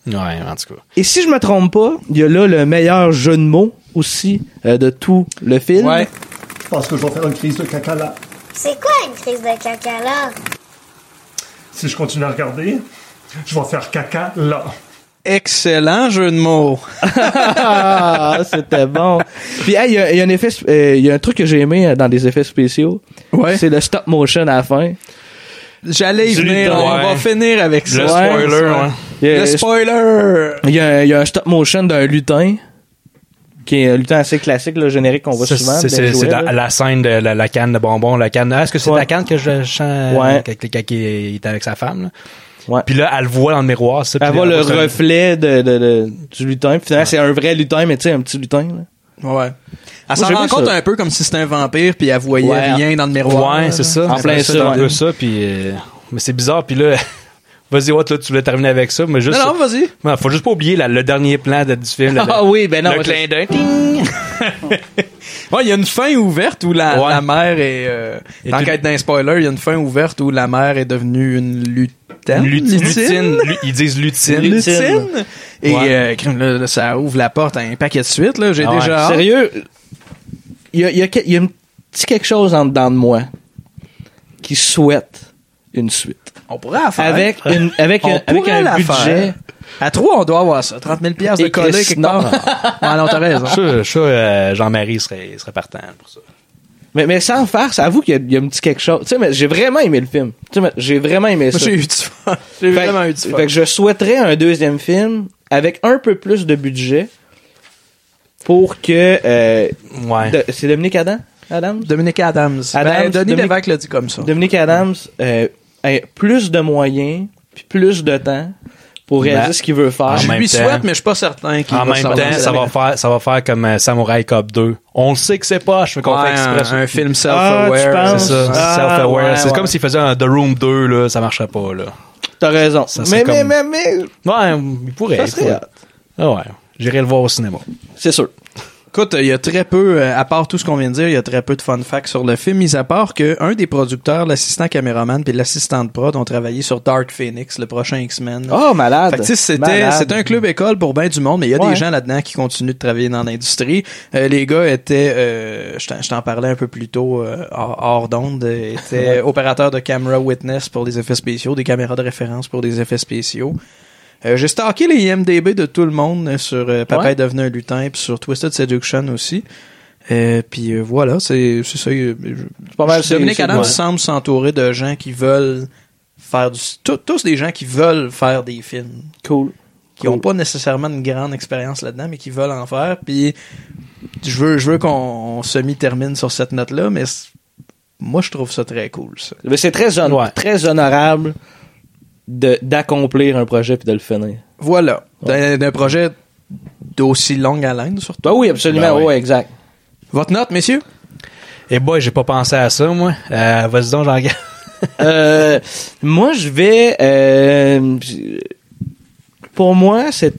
Ouais, en tout cas. Et si je me trompe pas, il y a là le meilleur jeu de mots aussi euh, de tout le film. Ouais. Je pense que je vais faire une crise de caca là. C'est quoi une crise de caca là? Si je continue à regarder, je vais faire caca là. Excellent jeu de mots. ah, c'était bon. Puis hey, il y, a- y a un effet, euh, il y a un truc que j'ai aimé euh, dans des effets spéciaux. Ouais. C'est le stop motion à la fin. J'allais y venir, on va finir avec ça. Le spoiler, ouais. Le spoiler. Il y, a, il y a un stop motion d'un lutin qui est un lutin assez classique, le générique qu'on voit souvent. c'est- la, la scène de la, la canne de bonbons, la canne. Ah, Est-ce que c'est Ouais. la canne que je chante? Ouais. quand, quand- quand il est avec sa femme? Là? Ouais. Puis là, elle le voit dans le miroir. Ça, Elle voit le reflet de, de, de- du lutin. Puis finalement, c'est un vrai lutin, mais tu sais, un petit lutin. Là. Ouais. Elle s'en rend compte ça. un peu comme si c'était un vampire, puis elle voyait Ouais. rien dans le miroir. Ouais, c'est ça. En plein C'est ça, un peu ça. Puis, euh, mais c'est bizarre. Puis là, vas-y, ouais, là, tu voulais terminer avec ça. Mais juste, Non, non, vas-y. Ouais, faut juste pas oublier la- le dernier plan de, du film. là, Ah le- oui, ben non. le clin d'œil. Ouais, il y a une fin ouverte où la, Ouais. la mère est. Euh, tu- qu'être d'un spoiler, il y a une fin ouverte où la mère est devenue une lutine. Lutine. lutine. Lu- Ils disent lutine. Lutine. Et Ouais. euh, là, ça ouvre la porte à un paquet de suite. Là, j'ai Ah ouais. déjà. Sérieux, il y a, il y, a, il y a un petit quelque chose en dedans de moi qui souhaite une suite. On pourrait la faire. Avec, une, avec, On un, avec un la budget. faire. À trois, on doit avoir ça. 30 000 piastres de Chris, quelque non. part. ouais, non, t'as raison. Ça, ça, euh, Jean-Marie serait, serait partant pour ça. Mais, mais sans faire, ça avoue qu'il y, a- il y a un petit quelque chose. Tu sais, mais j'ai vraiment aimé le film. Tu sais, mais j'ai vraiment aimé Moi, ça. j'ai eu du fun. J'ai vraiment eu du fun. Fait que je souhaiterais un deuxième film avec un peu plus de budget pour que... euh, Ouais. de- c'est Dominique Adam? Adams? Dominique Adams. Adams, Ben, Denis Dominique- l'a dit comme ça. Dominique Adams euh, plus de moyens puis plus de temps pour réaliser Ben, ce qu'il veut faire. Je lui temps- souhaite, mais je suis pas certain qu'il En va même temps, ça va faire, ça va faire comme euh, Samurai Cop 2. On le sait que c'est pas, je fais qu'on Ouais, fait exprès. un, un film Ah, self-aware. C'est ça, Ah, self-aware. ouais, c'est ouais. comme s'il faisait un The Room 2, là, ça marcherait pas, là. T'as raison. Ça mais, serait mais, mais, mais, Ouais, il pourrait. ça il pourrait. Ah ouais, j'irai le voir au cinéma. C'est sûr. Écoute, il y a très peu, euh, à part tout ce qu'on vient de dire, il y a très peu de fun facts sur le film, mis à part que un des producteurs, l'assistant caméraman puis l'assistant de prod ont travaillé sur Dark Phoenix, le prochain X-Men. Oh, malade. C'était c'était un club école pour bien du monde, mais il y a Ouais. des gens là-dedans qui continuent de travailler dans l'industrie. Euh, les gars étaient, euh, je t'en- parlais un peu plus tôt euh, hors, d'onde, étaient opérateurs de camera witness pour les effets spéciaux, des caméras de référence pour des effets spéciaux. Euh, J'ai stalké les IMDB de tout le monde euh, sur euh, Papa Ouais. est devenu un lutin, puis sur Twisted Seduction aussi. Euh, puis euh, voilà, c'est c'est ça. euh, je- pas mal, c'est- Dominique c'est Adams bon. semble s'entourer de gens qui veulent faire du, tout- tous des gens qui veulent faire des films. Cool. Qui ont pas nécessairement une grande expérience là-dedans, mais qui veulent en faire. Puis je veux, je veux qu'on semi-termine sur cette note-là, mais moi, je trouve ça très cool, ça. Mais c'est très, hon- très honorable d'accomplir un projet puis de le finir. Voilà. D'un d'un projet d'aussi longue haleine, surtout. Ben oui, absolument. Ben oui. ouais, exact. Votre note, messieurs? Et boy, j'ai pas pensé à ça, moi. Euh, Vas-y donc, jean Euh, moi, je vais. euh, pour moi, c'est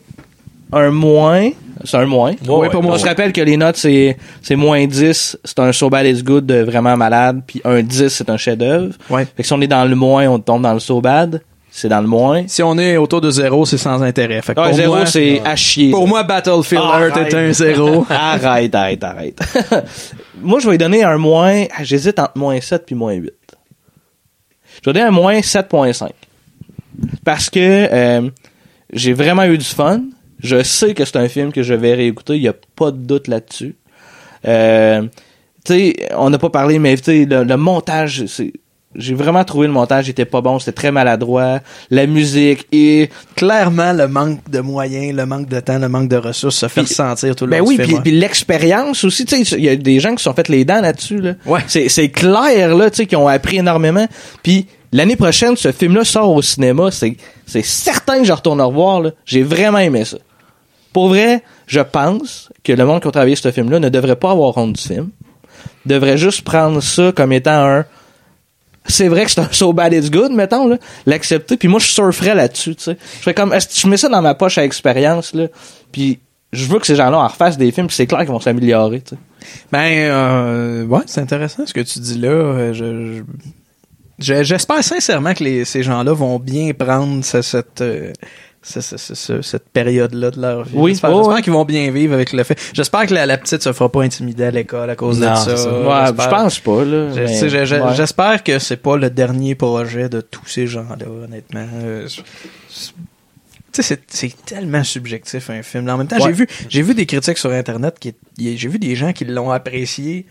un moins. C'est un moins. Oui, pour moi, On se rappelle que les notes, c'est, c'est moins 10, c'est un So Bad It's Good de vraiment malade, puis un 10, c'est un chef-d'œuvre. Ouais. Fait que si on est dans le moins, on tombe dans le So Bad. C'est dans le moins. Si on est autour de zéro, c'est sans intérêt. Fait que Ah, pour zéro, moi, c'est à chier. Pour moi, Battlefield Earth est un zéro. arrête, arrête, arrête. moi, je vais lui donner un moins. ah, J'hésite entre moins 7 puis moins 8. Je vais donner un moins 7.5. Parce que euh, j'ai vraiment eu du fun. Je sais que c'est un film que je vais réécouter. Il n'y a pas de doute là-dessus. Euh, tu sais, on n'a pas parlé, mais tu sais, le, le montage, c'est j'ai vraiment trouvé le montage était pas bon, c'était très maladroit, la musique et clairement le manque de moyens, le manque de temps, le manque de ressources se fait ressentir tout le ben long oui, puis, film, puis l'expérience aussi, tu sais, il y a des gens qui se sont fait les dents là-dessus là. Ouais. C'est c'est clair là, tu sais, qui ont appris énormément. Puis l'année prochaine, ce film-là sort au cinéma, c'est c'est certain que je retourne le revoir là. J'ai vraiment aimé ça. Pour vrai, je pense que le monde qui a travaillé ce film-là ne devrait pas avoir honte du film. Devrait juste prendre ça comme étant un c'est vrai que c'est un so bad it's good, mettons, là, l'accepter, puis moi, je surferais là-dessus, tu sais. Je ferais comme, je mets ça dans ma poche à expérience, là, puis je veux que ces gens-là en refassent des films, c'est clair qu'ils vont s'améliorer, tu sais. Ben, euh, ouais, c'est intéressant ce que tu dis là. Euh, je- je- je- J'espère sincèrement que les, ces gens-là vont bien prendre ce- cette, euh, ce- ce- ce- ce- cette période-là de leur vie. Oui, J'espère, oh, j'espère ouais. qu'ils vont bien vivre avec le fait. J'espère que la, la petite se fera pas intimider à l'école à cause de ça. Ouais, je pense pas, là. Ouais. J'espère que c'est pas le dernier projet de tous ces gens-là, honnêtement. Euh, c'est- tellement subjectif un film. En même temps, j'ai vu, j'ai vu des critiques sur Internet qui, j'ai vu des gens qui l'ont apprécié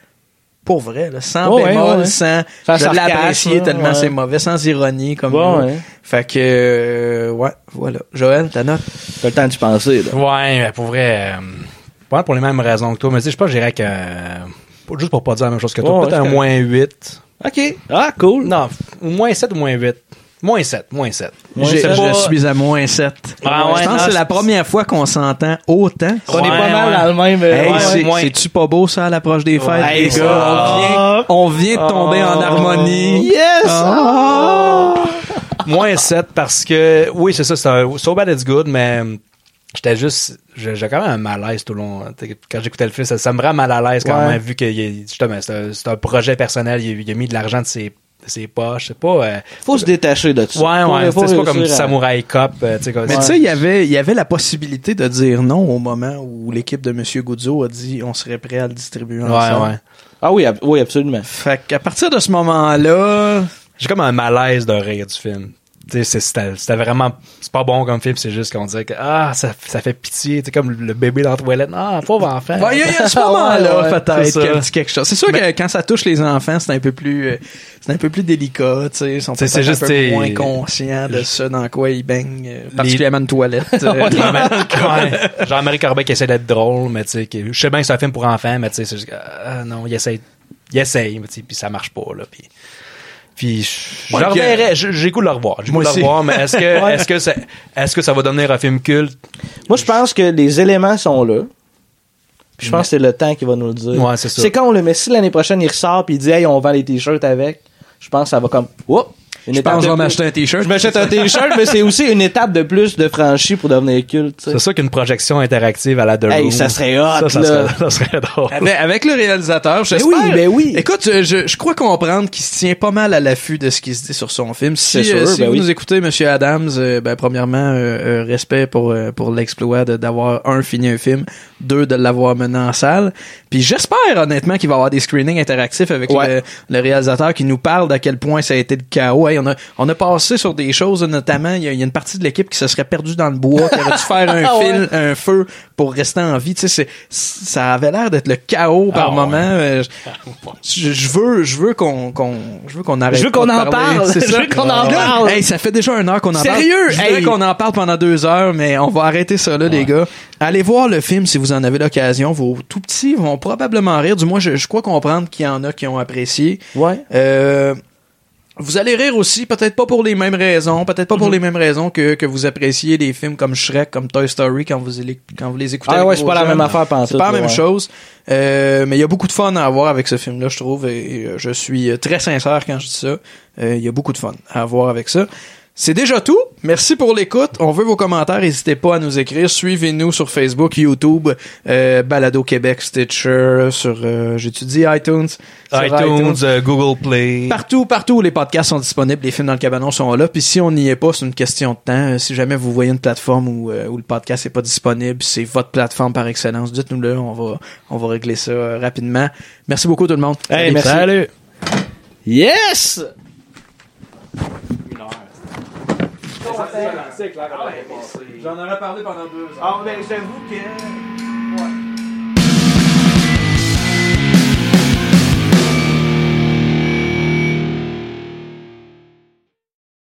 pour vrai, là, sans bémol, ouais. sans, je apprécié là, tellement ouais. c'est mauvais, sans ironie comme ouais. Fait que, euh, ouais, voilà. Joël, ta note? T'as le temps d'y penser, là. Ouais, mais pour vrai, euh, pas pour les mêmes raisons que toi, mais sais, je pense que j'irais que, euh, pas- juste pour pas dire la même chose que toi, Ouais, peut-être ouais, un moins 8. OK. Ah, cool. Non, moins 7 ou moins 8. Moins 7, moins 7. J'ai- C'est je pas- suis à moins 7. Ah ouais, je pense non, que c'est la première fois qu'on s'entend autant. On est Ouais, pas mal ouais. dans le même... euh, Hey, ouais, c'est- ouais. c'est-tu pas beau ça à l'approche des fêtes, Ouais, les ça. gars? On vient, on vient de tomber en harmonie. Yes! Ah! Moins 7 parce que, oui, c'est ça, c'est un So Bad It's Good, mais j'étais juste, j'ai quand même un malaise tout le long. T'sais, Quand j'écoutais le film, ça, ça me rend mal à l'aise quand Ouais. même, vu que justement, c'est un, projet personnel, il a mis de l'argent de ses, de ses poches, c'est pas... euh, Faut se détacher de ça. ouais, ouais, c'est pas comme réussir à- Samurai Cop, euh, tu sais, comme Mais ça. tu sais, il y avait, il y avait la possibilité de dire non au moment où l'équipe de Monsieur Guzzo a dit on serait prêt à le distribuer Ouais, ensemble. ouais. Ah oui, ab- oui, absolument. Fait qu'à partir de ce moment-là, J'ai comme un malaise de rire du film. C'est- c'était vraiment c'est pas bon comme film c'est juste qu'on dirait que ah ça, ça fait pitié sais comme le bébé dans la toilette ah pauvre enfant il y a, il y a ce moment-là, Ouais, ouais, peut-être, c'est quelque chose. C'est sûr que quand ça touche les enfants, c'est un peu plus, euh, c'est un peu plus délicat, tu sais. Ils sont C'est- c'est juste, un peu moins conscients de ça dans quoi ils baignent, euh, particulièrement une toilette. euh, Ouais. Jean-Marie Corbet qui essaie d'être drôle mais tu sais que- je sais bien que c'est un film pour enfants mais tu sais c'est juste que, ah, non il essaie il essaye puis ça marche pas là puis puis je Ouais, reverrai je- j'ai goût de le revoir j'ai goût Moi de le revoir mais est-ce que Ouais. est-ce que ça est-ce que ça va devenir un film culte? Moi, je pense que les éléments sont là. Puis je pense que c'est le temps qui va nous le dire. Ouais, c'est ça. C'est con, le mais si l'année prochaine il ressort puis il dit hey, on vend les t-shirts avec, je pense que ça va comme Whoop! Une Je étape pense que de je vais m'acheter un t-shirt. Je m'achète un t-shirt, mais c'est aussi une étape de plus de franchie pour devenir culte. tu sais. c'est sûr qu'une projection interactive à la The Hey, Room ça serait hot, ça, ça là. serait, ça serait drôle Avec, avec le réalisateur, j'espère. oui, ben oui. Écoute, je, je, je crois comprendre qu'il se tient pas mal à l'affût de ce qui se dit sur son film. Si, euh, si ben vous oui. nous écoutez, Monsieur Adams, euh, ben, premièrement, euh, euh, respect pour, euh, pour l'exploit de- d'avoir, un, fini un film, deux, de l'avoir mené en salle. Puis j'espère, honnêtement, qu'il va y avoir des screenings interactifs avec Ouais. le, le réalisateur qui nous parle d'à quel point ça a été le chaos. On a, on a passé sur des choses, notamment, il y a, il y a une partie de l'équipe qui se serait perdue dans le bois, qui aurait dû faire un Ah ouais. fil, un feu pour rester en vie. Tu sais, ça avait l'air d'être le chaos par Ah moment. Euh, Je, je veux, je veux qu'on, qu'on, je veux qu'on arrête. Je veux qu'on en parle. C'est Je ça? veux qu'on en parle. Hey, ça fait déjà une heure qu'on en parle. Sérieux? Hey. qu'on en parle pendant deux heures, mais on va arrêter ça là, les gars. Allez voir le film si vous en avez l'occasion. Vos tout petits vont probablement rire. Du moins, je, je crois comprendre qu'il y en a qui ont apprécié. Ouais. Euh, vous allez rire aussi, peut-être pas pour les mêmes raisons, peut-être pas pour les mêmes raisons que, que vous appréciez des films comme Shrek, comme Toy Story quand vous, les- quand vous les écoutez. Ah avec ouais, c'est pas la même affaire, pantoute, C'est pas la même ouais. chose. Euh, mais il y a beaucoup de fun à avoir avec ce film-là, je trouve, et, et, euh, je suis euh, très sincère quand je dis ça. Euh, Il y a beaucoup de fun à avoir avec ça. C'est déjà tout. Merci pour l'écoute. On veut vos commentaires. N'hésitez pas à nous écrire. Suivez-nous sur Facebook, YouTube, euh, Balado Québec, Stitcher, sur, euh, j'étudie iTunes. sur iTunes, euh, Google Play. Partout, partout où les podcasts sont disponibles, les films dans le cabanon sont là. Puis si on n'y est pas, c'est une question de temps. Euh, Si jamais vous voyez une plateforme où, où le podcast n'est pas disponible, c'est votre plateforme par excellence. Dites-nous-le, on va, on va régler ça rapidement. Merci beaucoup tout le monde. Hey, merci. Salut. Yes! J'en aurais parlé pendant deux heures. Ah, ben, j'avoue que...